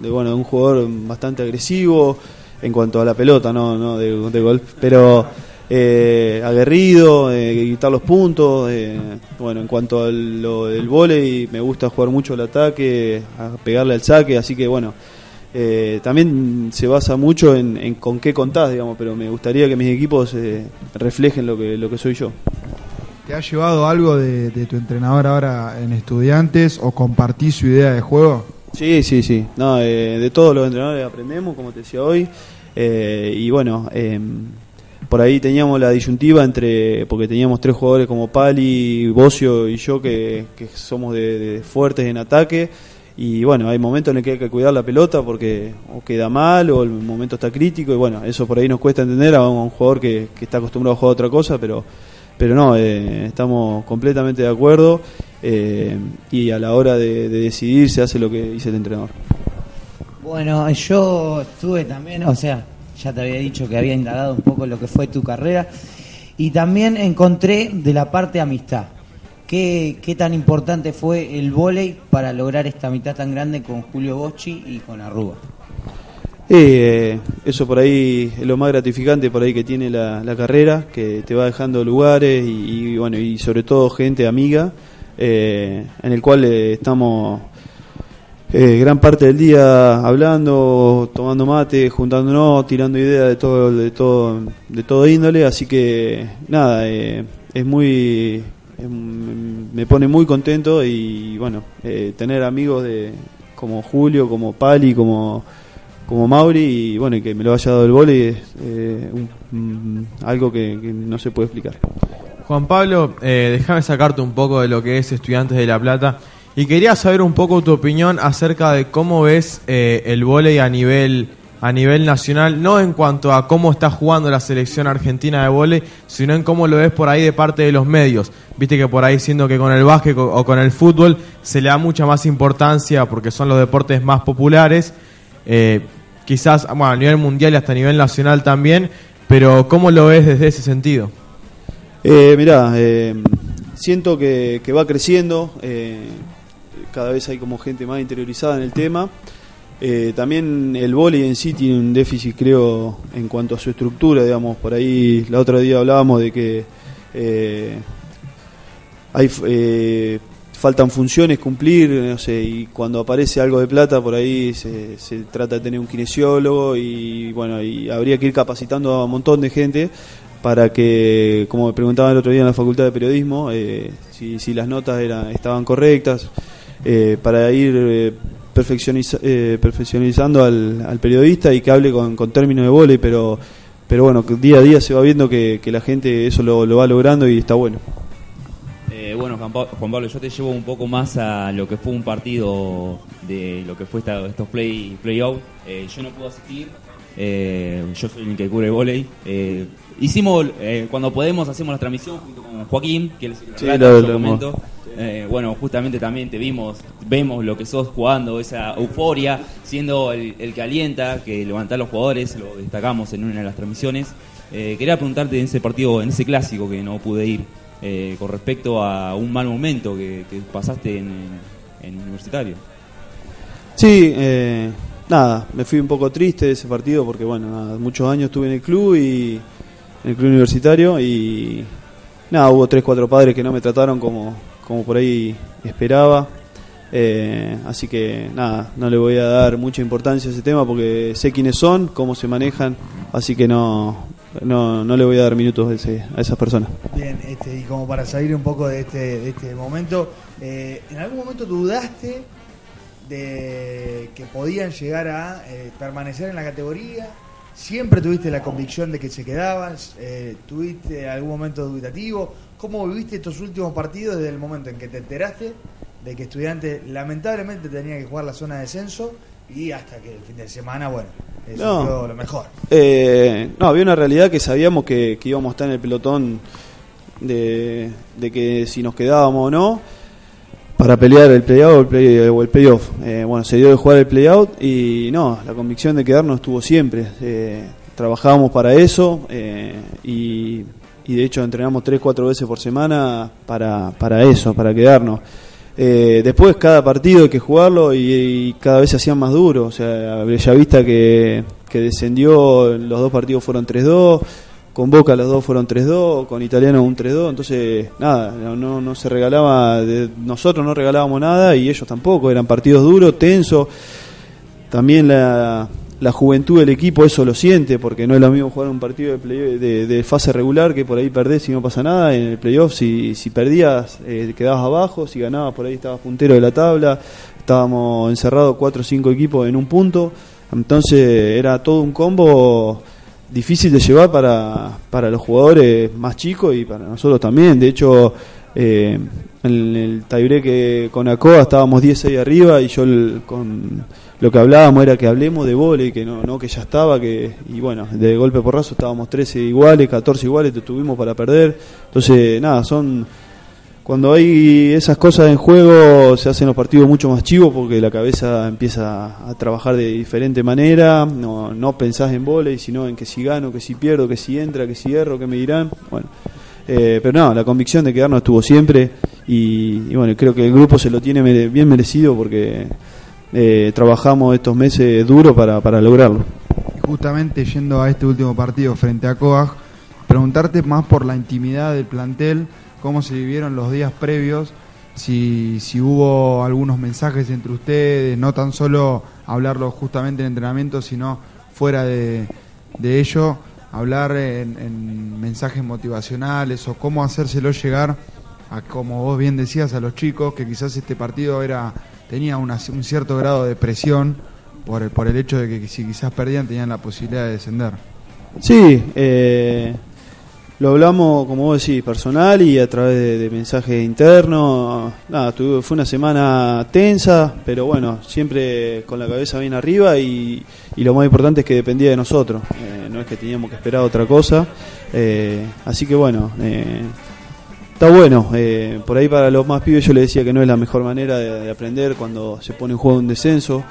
de, bueno, un jugador bastante agresivo en cuanto a la pelota, no, no de, de pero eh, aguerrido, eh, quitar los puntos. bueno, en cuanto al lo del vóley, me gusta jugar mucho al ataque, a pegarle al saque, así que bueno. eh, también se basa mucho en, en con qué contás, digamos, pero me gustaría que mis equipos eh, reflejen lo que, lo que soy yo. ¿Te ha llevado algo de, tu entrenador ahora en estudiantes o compartís su idea de juego? Sí, sí, sí. No, eh, de todos los entrenadores aprendemos, como te decía hoy. Eh, y bueno, eh, por ahí teníamos la disyuntiva entre, porque teníamos tres jugadores como Pali, Bocio y yo que, que somos de, de fuertes en ataque. Y bueno, hay momentos en los que hay que cuidar la pelota porque o queda mal o el momento está crítico. Y bueno, eso por ahí nos cuesta entender a un, a jugador que, que está acostumbrado a jugar otra cosa, pero pero no, eh, estamos completamente de acuerdo eh, y a la hora de, de decidir se hace lo que dice el entrenador. Bueno, yo estuve también, o sea, ya te había dicho que había indagado un poco lo que fue tu carrera y también encontré de la parte amistad. ¿Qué, qué tan importante fue el vóley para lograr esta mitad tan grande con Julio Boschi y con Arruga? Eh, eso por ahí es lo más gratificante por ahí que tiene la, carrera, que te va dejando lugares y, bueno y sobre todo gente amiga, eh, en el cual eh, estamos eh, gran parte del día hablando, tomando mate, juntándonos, tirando ideas de todo, de todo, de todo índole, así que nada, eh, es muy, me pone muy contento y bueno, tener amigos de como Julio, como Pali, como como Mauri y bueno, y que me lo haya dado el vóley es eh, mm, algo que, no se puede explicar. Juan Pablo, eh, déjame sacarte un poco de lo que es Estudiantes de La Plata y quería saber un poco tu opinión acerca de cómo ves eh, el vóley a nivel a nivel nacional, no en cuanto a cómo está jugando la selección argentina de vóley, sino en cómo lo ves por ahí de parte de los medios. Viste que por ahí siendo que con el básquet o con el fútbol se le da mucha más importancia porque son los deportes más populares. Quizás bueno, a nivel mundial y hasta a nivel nacional también, pero ¿cómo lo ves desde ese sentido? Eh, mirá, eh, siento que, que va creciendo, eh, cada vez hay como gente más interiorizada en el tema. Eh, también el vóley en sí tiene un déficit, creo, en cuanto a su estructura, digamos. Por ahí, la otra día hablábamos de que hay faltan funciones cumplir, no sé, y cuando aparece algo de plata por ahí se, se trata de tener un kinesiólogo y bueno, y habría que ir capacitando a un montón de gente para que, como me preguntaban el otro día en la Facultad de Periodismo, eh, si, si las notas eran, estaban correctas, eh, para ir eh, perfeccioniza- eh, perfeccionizando al, al periodista y que hable con, con términos de vóley, pero, pero bueno, día a día se va viendo que, que la gente eso lo, lo va logrando y está bueno. Eh, bueno, Juan Pa- Juan Pablo, yo te llevo un poco más a lo que fue un partido de lo que fue esta- estos play playout. Eh, yo no pude asistir, eh, yo soy el que cubre volei. Eh, hicimos, cuando podemos, hacemos la transmisión junto con Joaquín, que es el Sí, relato, lo- yo comento. Eh, bueno, justamente también te vimos, vemos lo que sos jugando, esa euforia, siendo el, el que alienta, que levanta a los jugadores, lo destacamos en una de las transmisiones. Quería preguntarte en ese partido, en ese clásico que no pude ir, eh, con respecto a un mal momento que, pasaste en, en Universitario. Sí, eh, nada, me fui un poco triste de ese partido porque, bueno, nada, muchos años estuve en el club y en el club universitario y nada, hubo tres, cuatro padres que no me trataron como, como por ahí esperaba. Eh, así que nada, no le voy a dar mucha importancia a ese tema porque sé quiénes son, cómo se manejan, así que no, no, no le voy a dar minutos a, ese- a esas personas. Bien, este, y como para salir un poco de este, de este momento, eh, ¿en algún momento dudaste de que podían llegar a eh, permanecer en la categoría? ¿Siempre tuviste la convicción de que se quedaban? Eh, ¿Tuviste algún momento dubitativo? ¿Cómo viviste estos últimos partidos desde el momento en que te enteraste de que Estudiantes lamentablemente tenía que jugar la zona de descenso y hasta que el fin de semana, bueno, eso No. fue lo mejor? Eh, no, había una realidad que sabíamos que, que íbamos a estar en el pelotón de, de que si nos quedábamos o no para pelear el playout o el, play, o el playoff. Eh, bueno, se dio de jugar el playout y no, la convicción de quedarnos estuvo siempre. Eh, trabajábamos para eso eh, y, y de hecho entrenamos tres, cuatro veces por semana para, para eso, para quedarnos. Eh, después cada partido hay que jugarlo y, y cada vez se hacían más duros. O sea, Bellavista que, que descendió, los dos partidos fueron 3-2, con Boca los dos fueron 3-2, con Italiano un 3-2. Entonces, nada, no, no, no se regalaba, de- nosotros no regalábamos nada y ellos tampoco. Eran partidos duros, tensos. También la, la juventud del equipo eso lo siente, porque no es lo mismo jugar un partido de, de fase regular que por ahí perdés y no pasa nada. En el playoff, si, si perdías, eh, quedabas abajo, si ganabas, por ahí estabas puntero de la tabla. Estábamos encerrados cuatro o cinco equipos en un punto. Entonces era todo un combo difícil de llevar para, para los jugadores más chicos y para nosotros también. De hecho, eh, en el tiebreak con Acoa estábamos 10-6 arriba y yo el- con lo que hablábamos era que hablemos de vole, que no, no que ya estaba, que y bueno, de golpe porrazo estábamos 13 iguales, 14 iguales, tuvimos para perder. Entonces, nada, son cuando hay esas cosas en juego se hacen los partidos mucho más chivos porque la cabeza empieza a trabajar de diferente manera, no, no pensás en volei, sino en que si gano, que si pierdo, que si entra, que si erro, que me dirán. Bueno, eh, pero no, la convicción de quedarnos estuvo siempre y, y bueno, creo que el grupo se lo tiene mere- bien merecido porque eh, trabajamos estos meses duro para, para lograrlo. Justamente yendo a este último partido frente a Coag, preguntarte más por la intimidad del plantel, cómo se vivieron los días previos, si, si hubo algunos mensajes entre ustedes, no tan solo hablarlo justamente en entrenamiento, sino fuera de, de ello, hablar en, en mensajes motivacionales o cómo hacérselo llegar a, como vos bien decías, a los chicos, que quizás este partido era tenía una- un cierto grado de presión por el, por el hecho de que si quizás perdían tenían la posibilidad de descender. Sí, eh, lo hablamos, como vos decís, personal y a través de, mensajes internos. Nada, tuve- fue una semana tensa, pero bueno, siempre con la cabeza bien arriba y, y lo más importante es que dependía de nosotros. Eh, no es que teníamos que esperar otra cosa. Eh, así que bueno, eh, está bueno. eh, por ahí para los más pibes yo le decía que no es la mejor manera de, de aprender cuando se pone en juego un descenso.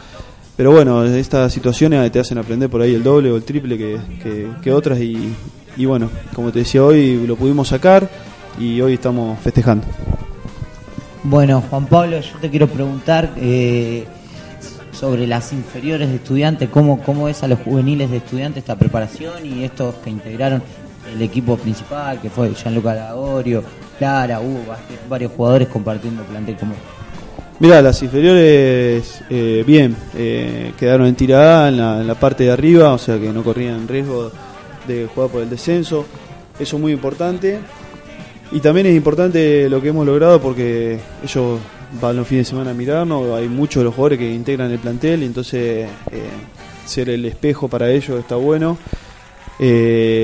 Pero bueno, estas situaciones te hacen aprender por ahí el doble o el triple que, que- que otras y, y bueno, como te decía hoy lo pudimos sacar y hoy estamos festejando. Bueno, Juan Pablo, yo te quiero preguntar eh, sobre las inferiores de estudiantes, cómo, cómo es a los juveniles de estudiantes esta preparación y estos que integraron el equipo principal, que fue Gianluca Lagorio, Clara, hubo va- varios jugadores compartiendo plantel como Mira, las inferiores, eh, bien, eh, quedaron en tirada en la, parte de arriba, o sea que no corrían riesgo de jugar por el descenso. Eso es muy importante. Y también es importante lo que hemos logrado porque ellos van los fines de semana a mirarnos, hay muchos de los jugadores que integran el plantel y entonces eh, ser el espejo para ellos está bueno.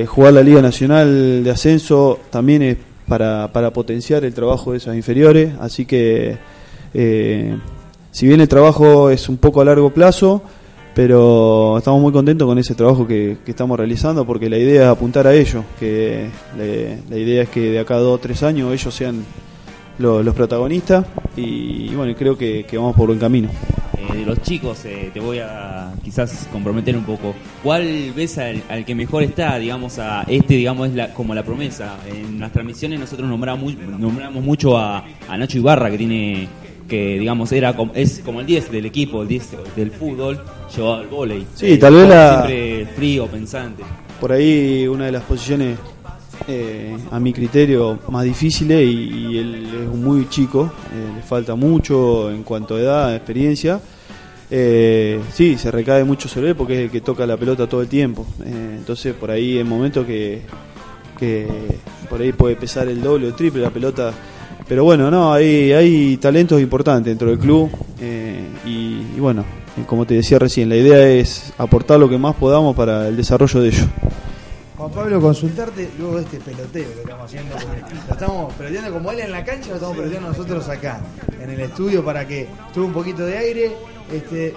Jugar la Liga Nacional de Ascenso también es para, para potenciar el trabajo de esas inferiores, así que eh, si bien el trabajo es un poco a largo plazo, pero estamos muy contentos con ese trabajo que, que estamos realizando porque la idea es apuntar a ellos, que la idea es que de acá a dos o tres años ellos sean lo- los protagonistas y, bueno, creo que, que vamos por buen camino. Eh, de los chicos, eh, te voy a quizás comprometer un poco. ¿Cuál ves al, al que mejor está? Digamos, a este, digamos, es la, como la promesa. En las transmisiones nosotros nombramos, nombramos mucho a, a Nacho Ibarra, que tiene, que digamos, era como, es como el 10 del equipo, el 10 del fútbol, llevado al vóley. Sí, tal vez la- Siempre frío, pensante. Por ahí una de las posiciones, eh, a mi criterio, más difíciles y, y él es muy chico, eh, le falta mucho en cuanto a edad, experiencia. Eh, sí, se recae mucho sobre él porque es el que toca la pelota todo el tiempo. Eh, entonces por ahí en momentos que, que por ahí puede pesar el doble o el triple la pelota. Pero bueno, no, hay, hay talentos importantes dentro del club eh, y, y bueno, eh, como te decía recién, la idea es aportar lo que más podamos para el desarrollo de ellos. Juan Pablo, consultarte luego de este peloteo que estamos haciendo. Lo estamos peloteando como él en la cancha, lo estamos peloteando nosotros acá, en el estudio, para que tuve un poquito de aire. Este,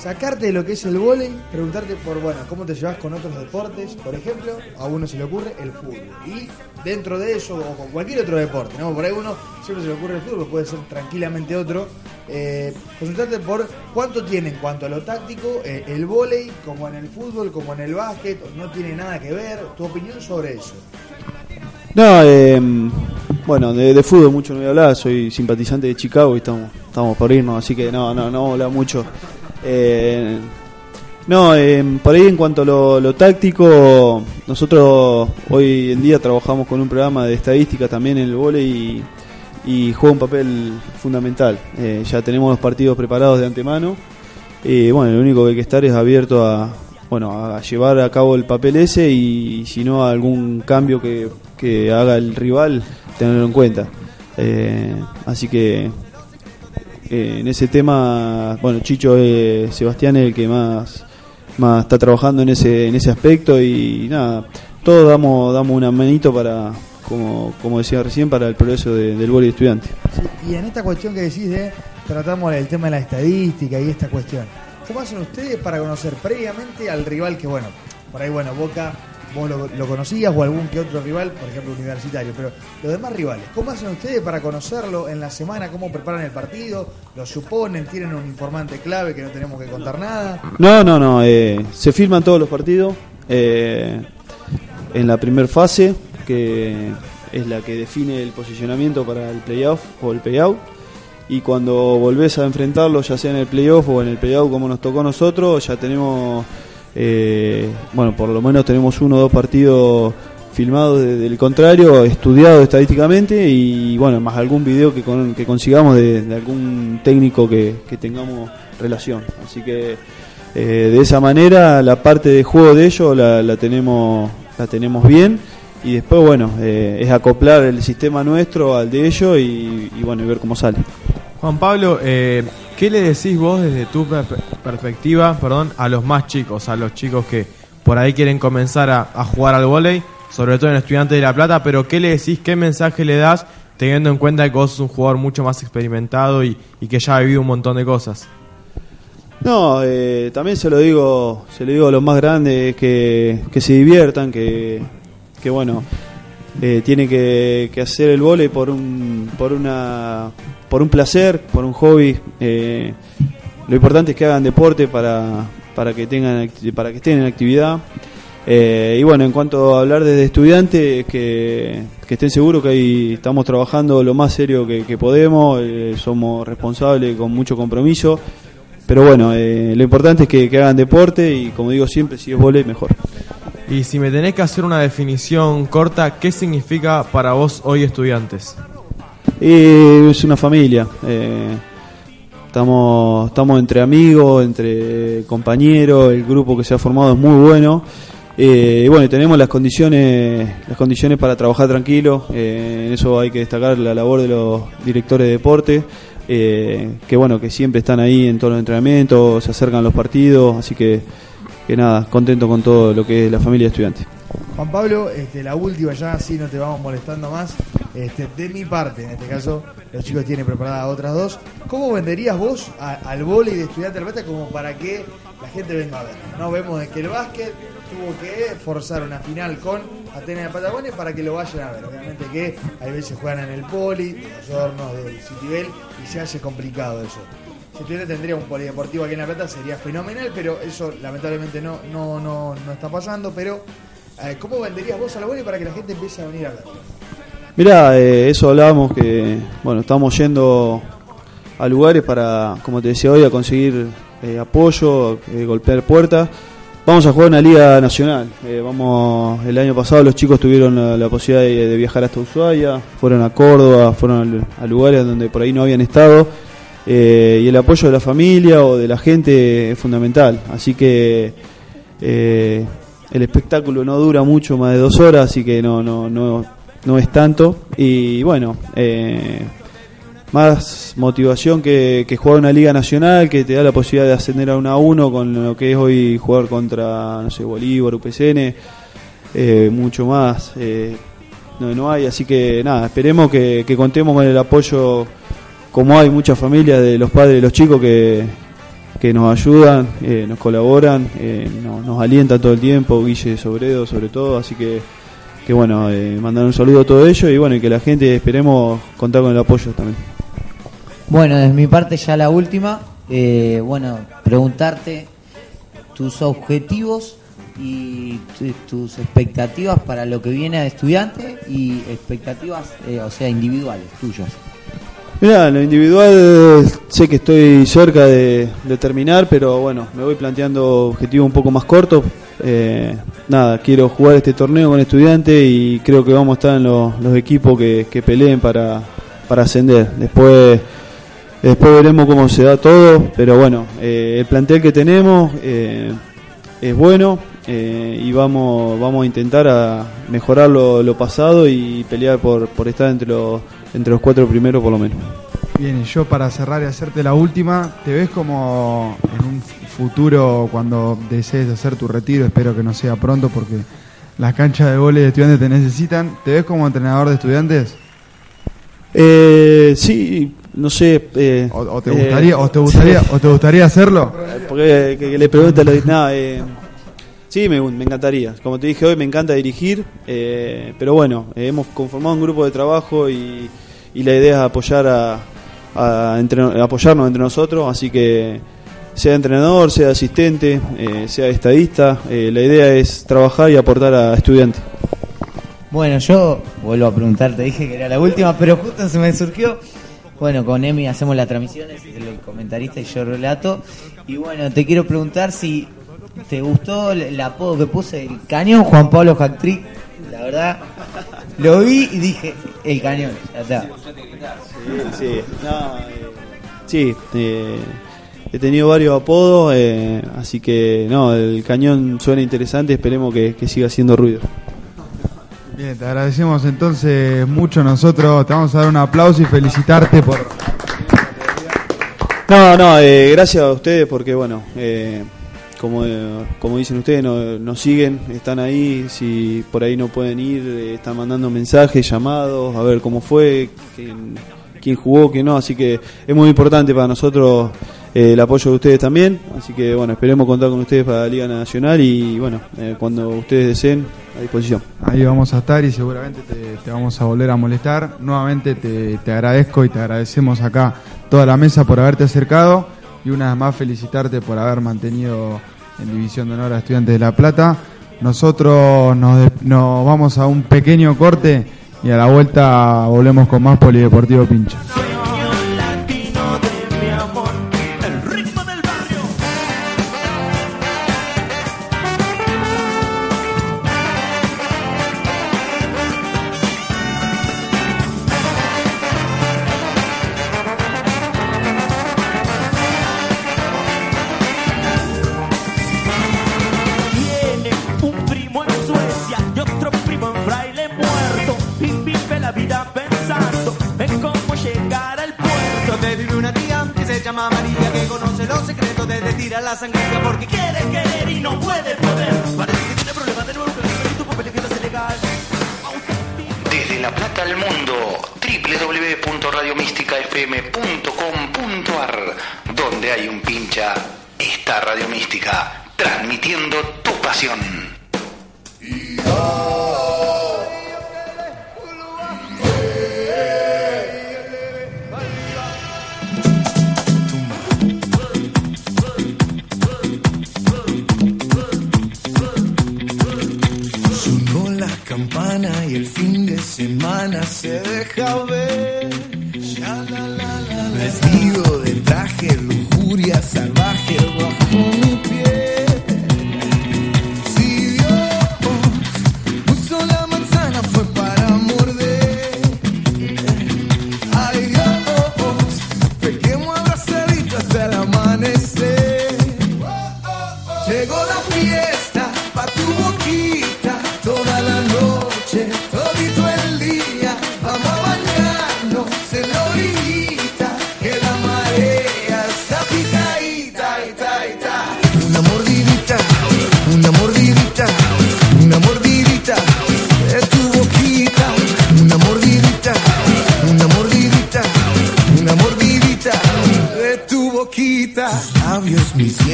sacarte de lo que es el vóley, preguntarte por, bueno, cómo te llevas con otros deportes, por ejemplo, a uno se le ocurre el fútbol. Y dentro de eso, o con cualquier otro deporte, ¿no? Por ahí uno siempre se le ocurre el fútbol, puede ser tranquilamente otro. Eh, consultarte por cuánto tiene en cuanto a lo táctico eh, el vóley, como en el fútbol, como en el básquet, no tiene nada que ver. Tu opinión sobre eso. No, eh, bueno, de, fútbol mucho no voy a hablar, soy simpatizante de Chicago y estamos, estamos por irnos, así que no, no, no vamos a hablar mucho. Eh, no, eh, por ahí en cuanto a lo, táctico, nosotros hoy en día trabajamos con un programa de estadística también en el vóley y, juega un papel fundamental. Eh, ya tenemos los partidos preparados de antemano Y bueno, lo único que hay que estar es abierto a, bueno, a llevar a cabo el papel ese y si no algún cambio que, que haga el rival, tenerlo en cuenta. Eh, así que eh, en ese tema, bueno, Chicho eh, Sebastián es el que más, más está trabajando en ese, en ese aspecto y nada, todos damos, damos una manito para, como, como decía recién, para el progreso de- del boli estudiante. Sí, y en esta cuestión que decís de tratamos el tema de la estadística y esta cuestión, ¿cómo hacen ustedes para conocer previamente al rival que, bueno, por ahí, bueno, Boca, vos lo, conocías o algún que otro rival, por ejemplo, universitario, pero los demás rivales, ¿cómo hacen ustedes para conocerlo en la semana? ¿Cómo preparan el partido? ¿Lo suponen? ¿Tienen un informante clave que no tenemos que contar nada? No, no, no. eh, se firman todos los partidos eh, en la primera fase, que es la que define el posicionamiento para el playoff o el payout. Y cuando volvés a enfrentarlo, ya sea en el playoff o en el payout como nos tocó a nosotros, ya tenemos, eh, bueno, por lo menos tenemos uno o dos partidos filmados de- del contrario, estudiados estadísticamente y bueno, más algún video que, que consigamos de, algún técnico que, que tengamos relación. Así que eh, de esa manera la parte de juego de ellos la, tenemos la tenemos bien y después bueno eh, es acoplar el sistema nuestro al de ellos y, bueno y ver cómo sale. Juan Pablo, ¿qué le decís vos desde tu per- perspectiva perdón, a los más chicos, a los chicos que por ahí quieren comenzar a, jugar al vóley, sobre todo en Estudiantes de La Plata, pero qué le decís, qué mensaje le das teniendo en cuenta que vos sos un jugador mucho más experimentado y, que ya ha vivido un montón de cosas? No, eh, también se lo digo, se lo digo a los más grandes que, se diviertan, que, bueno, eh, tiene que, que hacer el vóley por un, por una, por un placer, por un hobby. eh, lo importante es que hagan deporte para, para que tengan, para que estén en actividad. Eh, y bueno, en cuanto a hablar desde estudiantes, que, que estén seguros que ahí estamos trabajando lo más serio que, podemos, eh, somos responsables con mucho compromiso. Pero bueno, lo importante es que, que hagan deporte y como digo siempre, si es volei, mejor. Y si me tenés que hacer una definición corta, ¿qué significa para vos hoy Estudiantes? Y es una familia. eh, estamos, estamos entre amigos, entre compañeros, el grupo que se ha formado es muy bueno. eh, bueno, tenemos las condiciones, las condiciones para trabajar tranquilo. eh, en eso hay que destacar la labor de los directores de deporte. que bueno, que siempre están ahí en todos los entrenamientos, se acercan los partidos, así que, que nada, contento con todo lo que es la familia de estudiantes. Juan Pablo, este, la última ya, así no te vamos molestando más. Este, de mi parte, en este caso, los chicos tienen preparadas otras dos. ¿Cómo venderías vos al vóley de estudiante de La Plata como para que la gente venga a ver? No vemos de que el básquet tuvo que forzar una final con Atenas de Patagonia para que lo vayan a ver. Obviamente que hay veces juegan en el poli, de los hornos, del Citibel, y se hace complicado eso. Si estudiante tendría un polideportivo aquí en La Plata sería fenomenal, pero eso lamentablemente no, no, no, no está pasando. Pero, eh, ¿cómo venderías vos al vóley para que la gente empiece a venir a ver? Mirá, eh, eso hablábamos que, bueno, estamos yendo a lugares para, como te decía hoy, a conseguir eh, apoyo, golpear puertas. Vamos a jugar una liga nacional. Vamos, el año pasado los chicos tuvieron la, la posibilidad de, viajar hasta Ushuaia, fueron a Córdoba, fueron a, lugares donde por ahí no habían estado. y el apoyo de la familia o de la gente es fundamental. Así que el espectáculo no dura mucho, más de dos horas, así que no, no, no, no es tanto. Y bueno, eh, más motivación que, que jugar una liga nacional que te da la posibilidad de ascender a una a uno con lo que es hoy jugar contra, no sé, Bolívar, UPCN, eh, mucho más. eh, no, no hay, así que nada, esperemos que, que contemos con el apoyo, como hay muchas familias de los padres de los chicos que, que nos ayudan, eh, nos colaboran, eh, no- nos alientan todo el tiempo, Guille Sobredo sobre todo, así que, que bueno, eh, mandar un saludo a todo ello y bueno, que la gente esperemos contar con el apoyo también. Bueno, desde mi parte ya la última. Eh, bueno, preguntarte tus objetivos y tu- tus expectativas para lo que viene a estudiante y expectativas, eh, o sea, individuales tuyas. Mira, lo individual sé que estoy cerca de, terminar, pero bueno, me voy planteando objetivos un poco más cortos. Eh, nada, quiero jugar este torneo con estudiantes y creo que vamos a estar en los, los equipos que, que peleen para, para ascender. Después, Después veremos cómo se da todo, pero bueno, eh, el plantel que tenemos eh, es bueno eh, y vamos vamos a intentar a mejorar lo, lo pasado y pelear por, por estar entre los entre los cuatro primeros por lo menos. Bien, y yo para cerrar y hacerte la última, ¿te ves como en un futuro cuando desees hacer tu retiro? Espero que no sea pronto porque las canchas de vóley de estudiantes te necesitan. ¿Te ves como entrenador de estudiantes? Eh, sí, no sé. eh, ¿O, o te gustaría, o te gustaría, o te gustaría hacerlo? Porque que, que le pregunte a los nada, eh, sí, me, me encantaría. Como te dije hoy, me encanta dirigir, eh, pero bueno, eh, hemos conformado un grupo de trabajo y, la idea es apoyar a, apoyarnos entre nosotros, así que sea entrenador, sea asistente, eh, sea estadista, la idea es trabajar y aportar a estudiantes. Bueno, yo vuelvo a preguntar, te dije que era la última, pero justo se me surgió. Bueno, con Emi hacemos las transmisiones, es el comentarista y yo relato. Y bueno, te quiero preguntar si te gustó el, el apodo que puse, el cañón Juan Pablo Jactric. La verdad, lo vi y dije, el cañón. Sí, sí, no, eh, sí, eh, he tenido varios apodos, eh, así que no, el cañón suena interesante, esperemos que, que siga haciendo ruido. Bien, te agradecemos entonces mucho nosotros. Te vamos a dar un aplauso y felicitarte por... No, no, eh, gracias a ustedes porque, bueno, eh, como, eh, como dicen ustedes, no- nos siguen, están ahí, si por ahí no pueden ir, eh, están mandando mensajes, llamados, a ver cómo fue, quién, jugó, quién no, así que es muy importante para nosotros eh, el apoyo de ustedes también, así que, bueno, esperemos contar con ustedes para la Liga Nacional y, bueno, cuando ustedes deseen, a disposición. Ahí vamos a estar y seguramente te, te vamos a volver a molestar. Nuevamente te, te agradezco y te agradecemos acá toda la mesa por haberte acercado y una vez más felicitarte por haber mantenido en División de Honor a Estudiantes de La Plata. Nosotros nos, nos vamos a un pequeño corte y a la vuelta volvemos con más Polideportivo Pincha. Secretos de tirar la sangría porque Quiere querer y no puede poder. Parece que tiene problemas de nuevo, pero tu papel que no es legal. Desde La Plata al Mundo, www.radiomísticafm.com.ar Donde hay un pincha, está Radio Mística, transmitiendo tu pasión. Semana se deja ver. Vestido de traje, lujuria salvaje. Bajo mi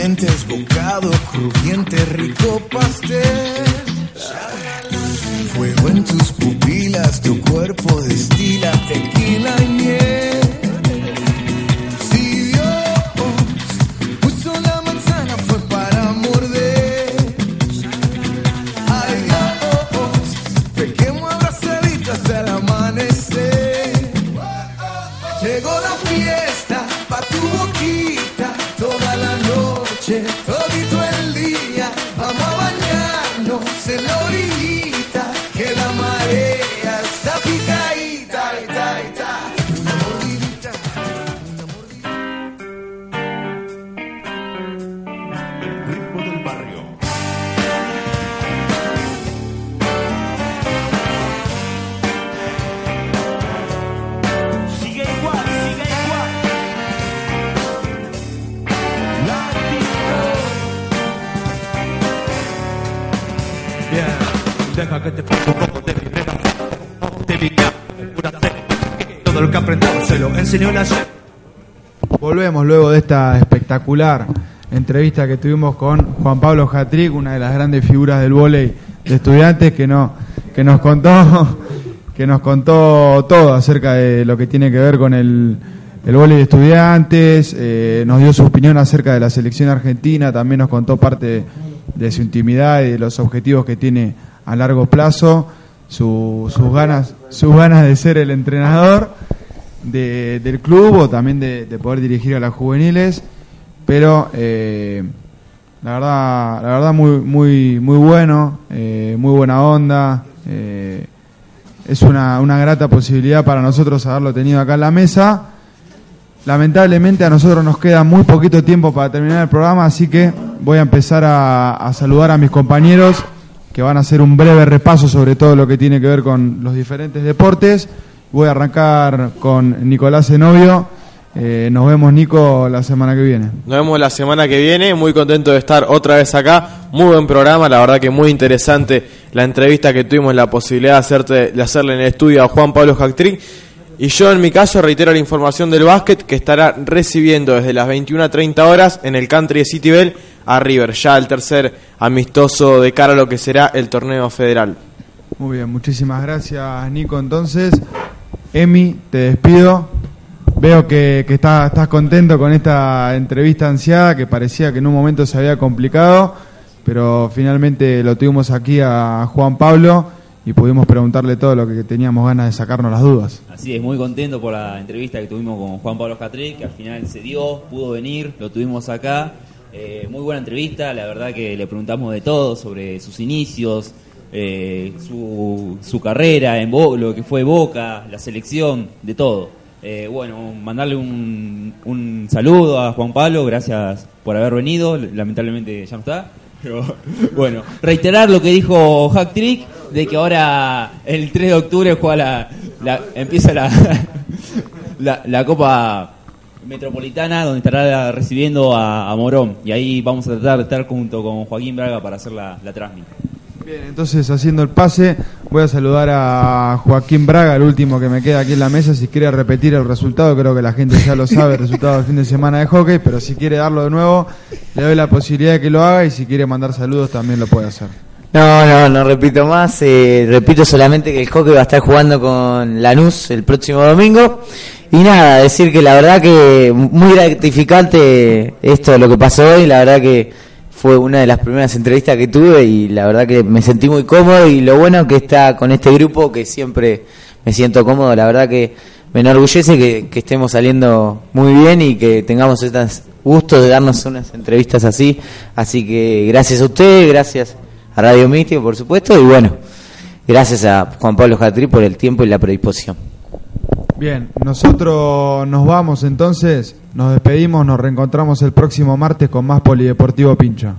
dientes, bocado crujiente, rico pastel. Fuego en tus pupilas, noche, Volvemos luego de esta espectacular entrevista que tuvimos con Juan Pablo Jatric, una de las grandes figuras del vóley de estudiantes que no que nos contó que nos contó todo acerca de lo que tiene que ver con el, el vóley de estudiantes, eh, nos dio su opinión acerca de la selección argentina, también nos contó parte de su intimidad y de los objetivos que tiene a largo plazo, su- sus ganas sus ganas de ser el entrenador de- del club o también de, de poder dirigir a las juveniles, pero eh, la verdad, la verdad muy, muy, muy bueno, eh, muy buena onda. eh, es una, una grata posibilidad para nosotros haberlo tenido acá en la mesa. Lamentablemente a nosotros nos queda muy poquito tiempo para terminar el programa, así que voy a empezar a saludar a mis compañeros que van a hacer un breve repaso sobre todo lo que tiene que ver con los diferentes deportes. Voy a arrancar con Nicolás Zenobio. Eh, nos vemos, Nico, la semana que viene. Nos vemos la semana que viene, muy contento de estar otra vez acá, muy buen programa, la verdad que muy interesante la entrevista que tuvimos, la posibilidad de, hacerte, de hacerle en el estudio a Juan Pablo Jactric. Y yo en mi caso reitero la información del básquet que estará recibiendo desde las 21 a 30 horas en el country de City Bell a River, ya el tercer amistoso de cara a lo que será el torneo federal. Muy bien, muchísimas gracias, Nico. Entonces, Emi, te despido. Veo que, que está- estás contento con esta entrevista ansiada que parecía que en un momento se había complicado, pero finalmente lo tuvimos aquí a Juan Pablo y pudimos preguntarle todo lo que teníamos ganas de sacarnos las dudas. Así es, muy contento por la entrevista que tuvimos con Juan Pablo Catric, que al final se dio, pudo venir, lo tuvimos acá. Eh, muy buena entrevista, la verdad que le preguntamos de todo sobre sus inicios, eh, su, su carrera, en Bo- lo que fue Boca, la selección, de todo. Eh, bueno, mandarle un, un saludo a Juan Pablo, gracias por haber venido, lamentablemente ya no está. Pero bueno, reiterar lo que dijo Hack Trick, de que ahora el 3 de octubre juega la, la- empieza la, la, la Copa Metropolitana, donde estará recibiendo a, Morón. Y ahí vamos a tratar de estar junto con Joaquín Braga para hacer la, la transmisión. Bien, entonces haciendo el pase, voy a saludar a Joaquín Braga, el último que me queda aquí en la mesa. Si quiere repetir el resultado, creo que la gente ya lo sabe, el resultado del fin de semana de hockey, pero si quiere darlo de nuevo, le doy la posibilidad de que lo haga y si quiere mandar saludos también lo puede hacer. No, no, no repito más. eh, repito solamente que el hockey va a estar jugando con Lanús el próximo domingo. Y nada, decir que la verdad que muy gratificante esto lo que pasó hoy. La verdad que fue una de las primeras entrevistas que tuve y la verdad que me sentí muy cómodo. Y lo bueno que está con este grupo que siempre me siento cómodo. La verdad que me enorgullece que, estemos saliendo muy bien y que tengamos estos gustos de darnos unas entrevistas así. Así que gracias a ustedes, gracias a Radio Místico, por supuesto, y bueno, gracias a Juan Pablo Jatri por el tiempo y la predisposición. Bien, nosotros nos vamos entonces, nos despedimos, nos reencontramos el próximo martes con más Polideportivo Pincha.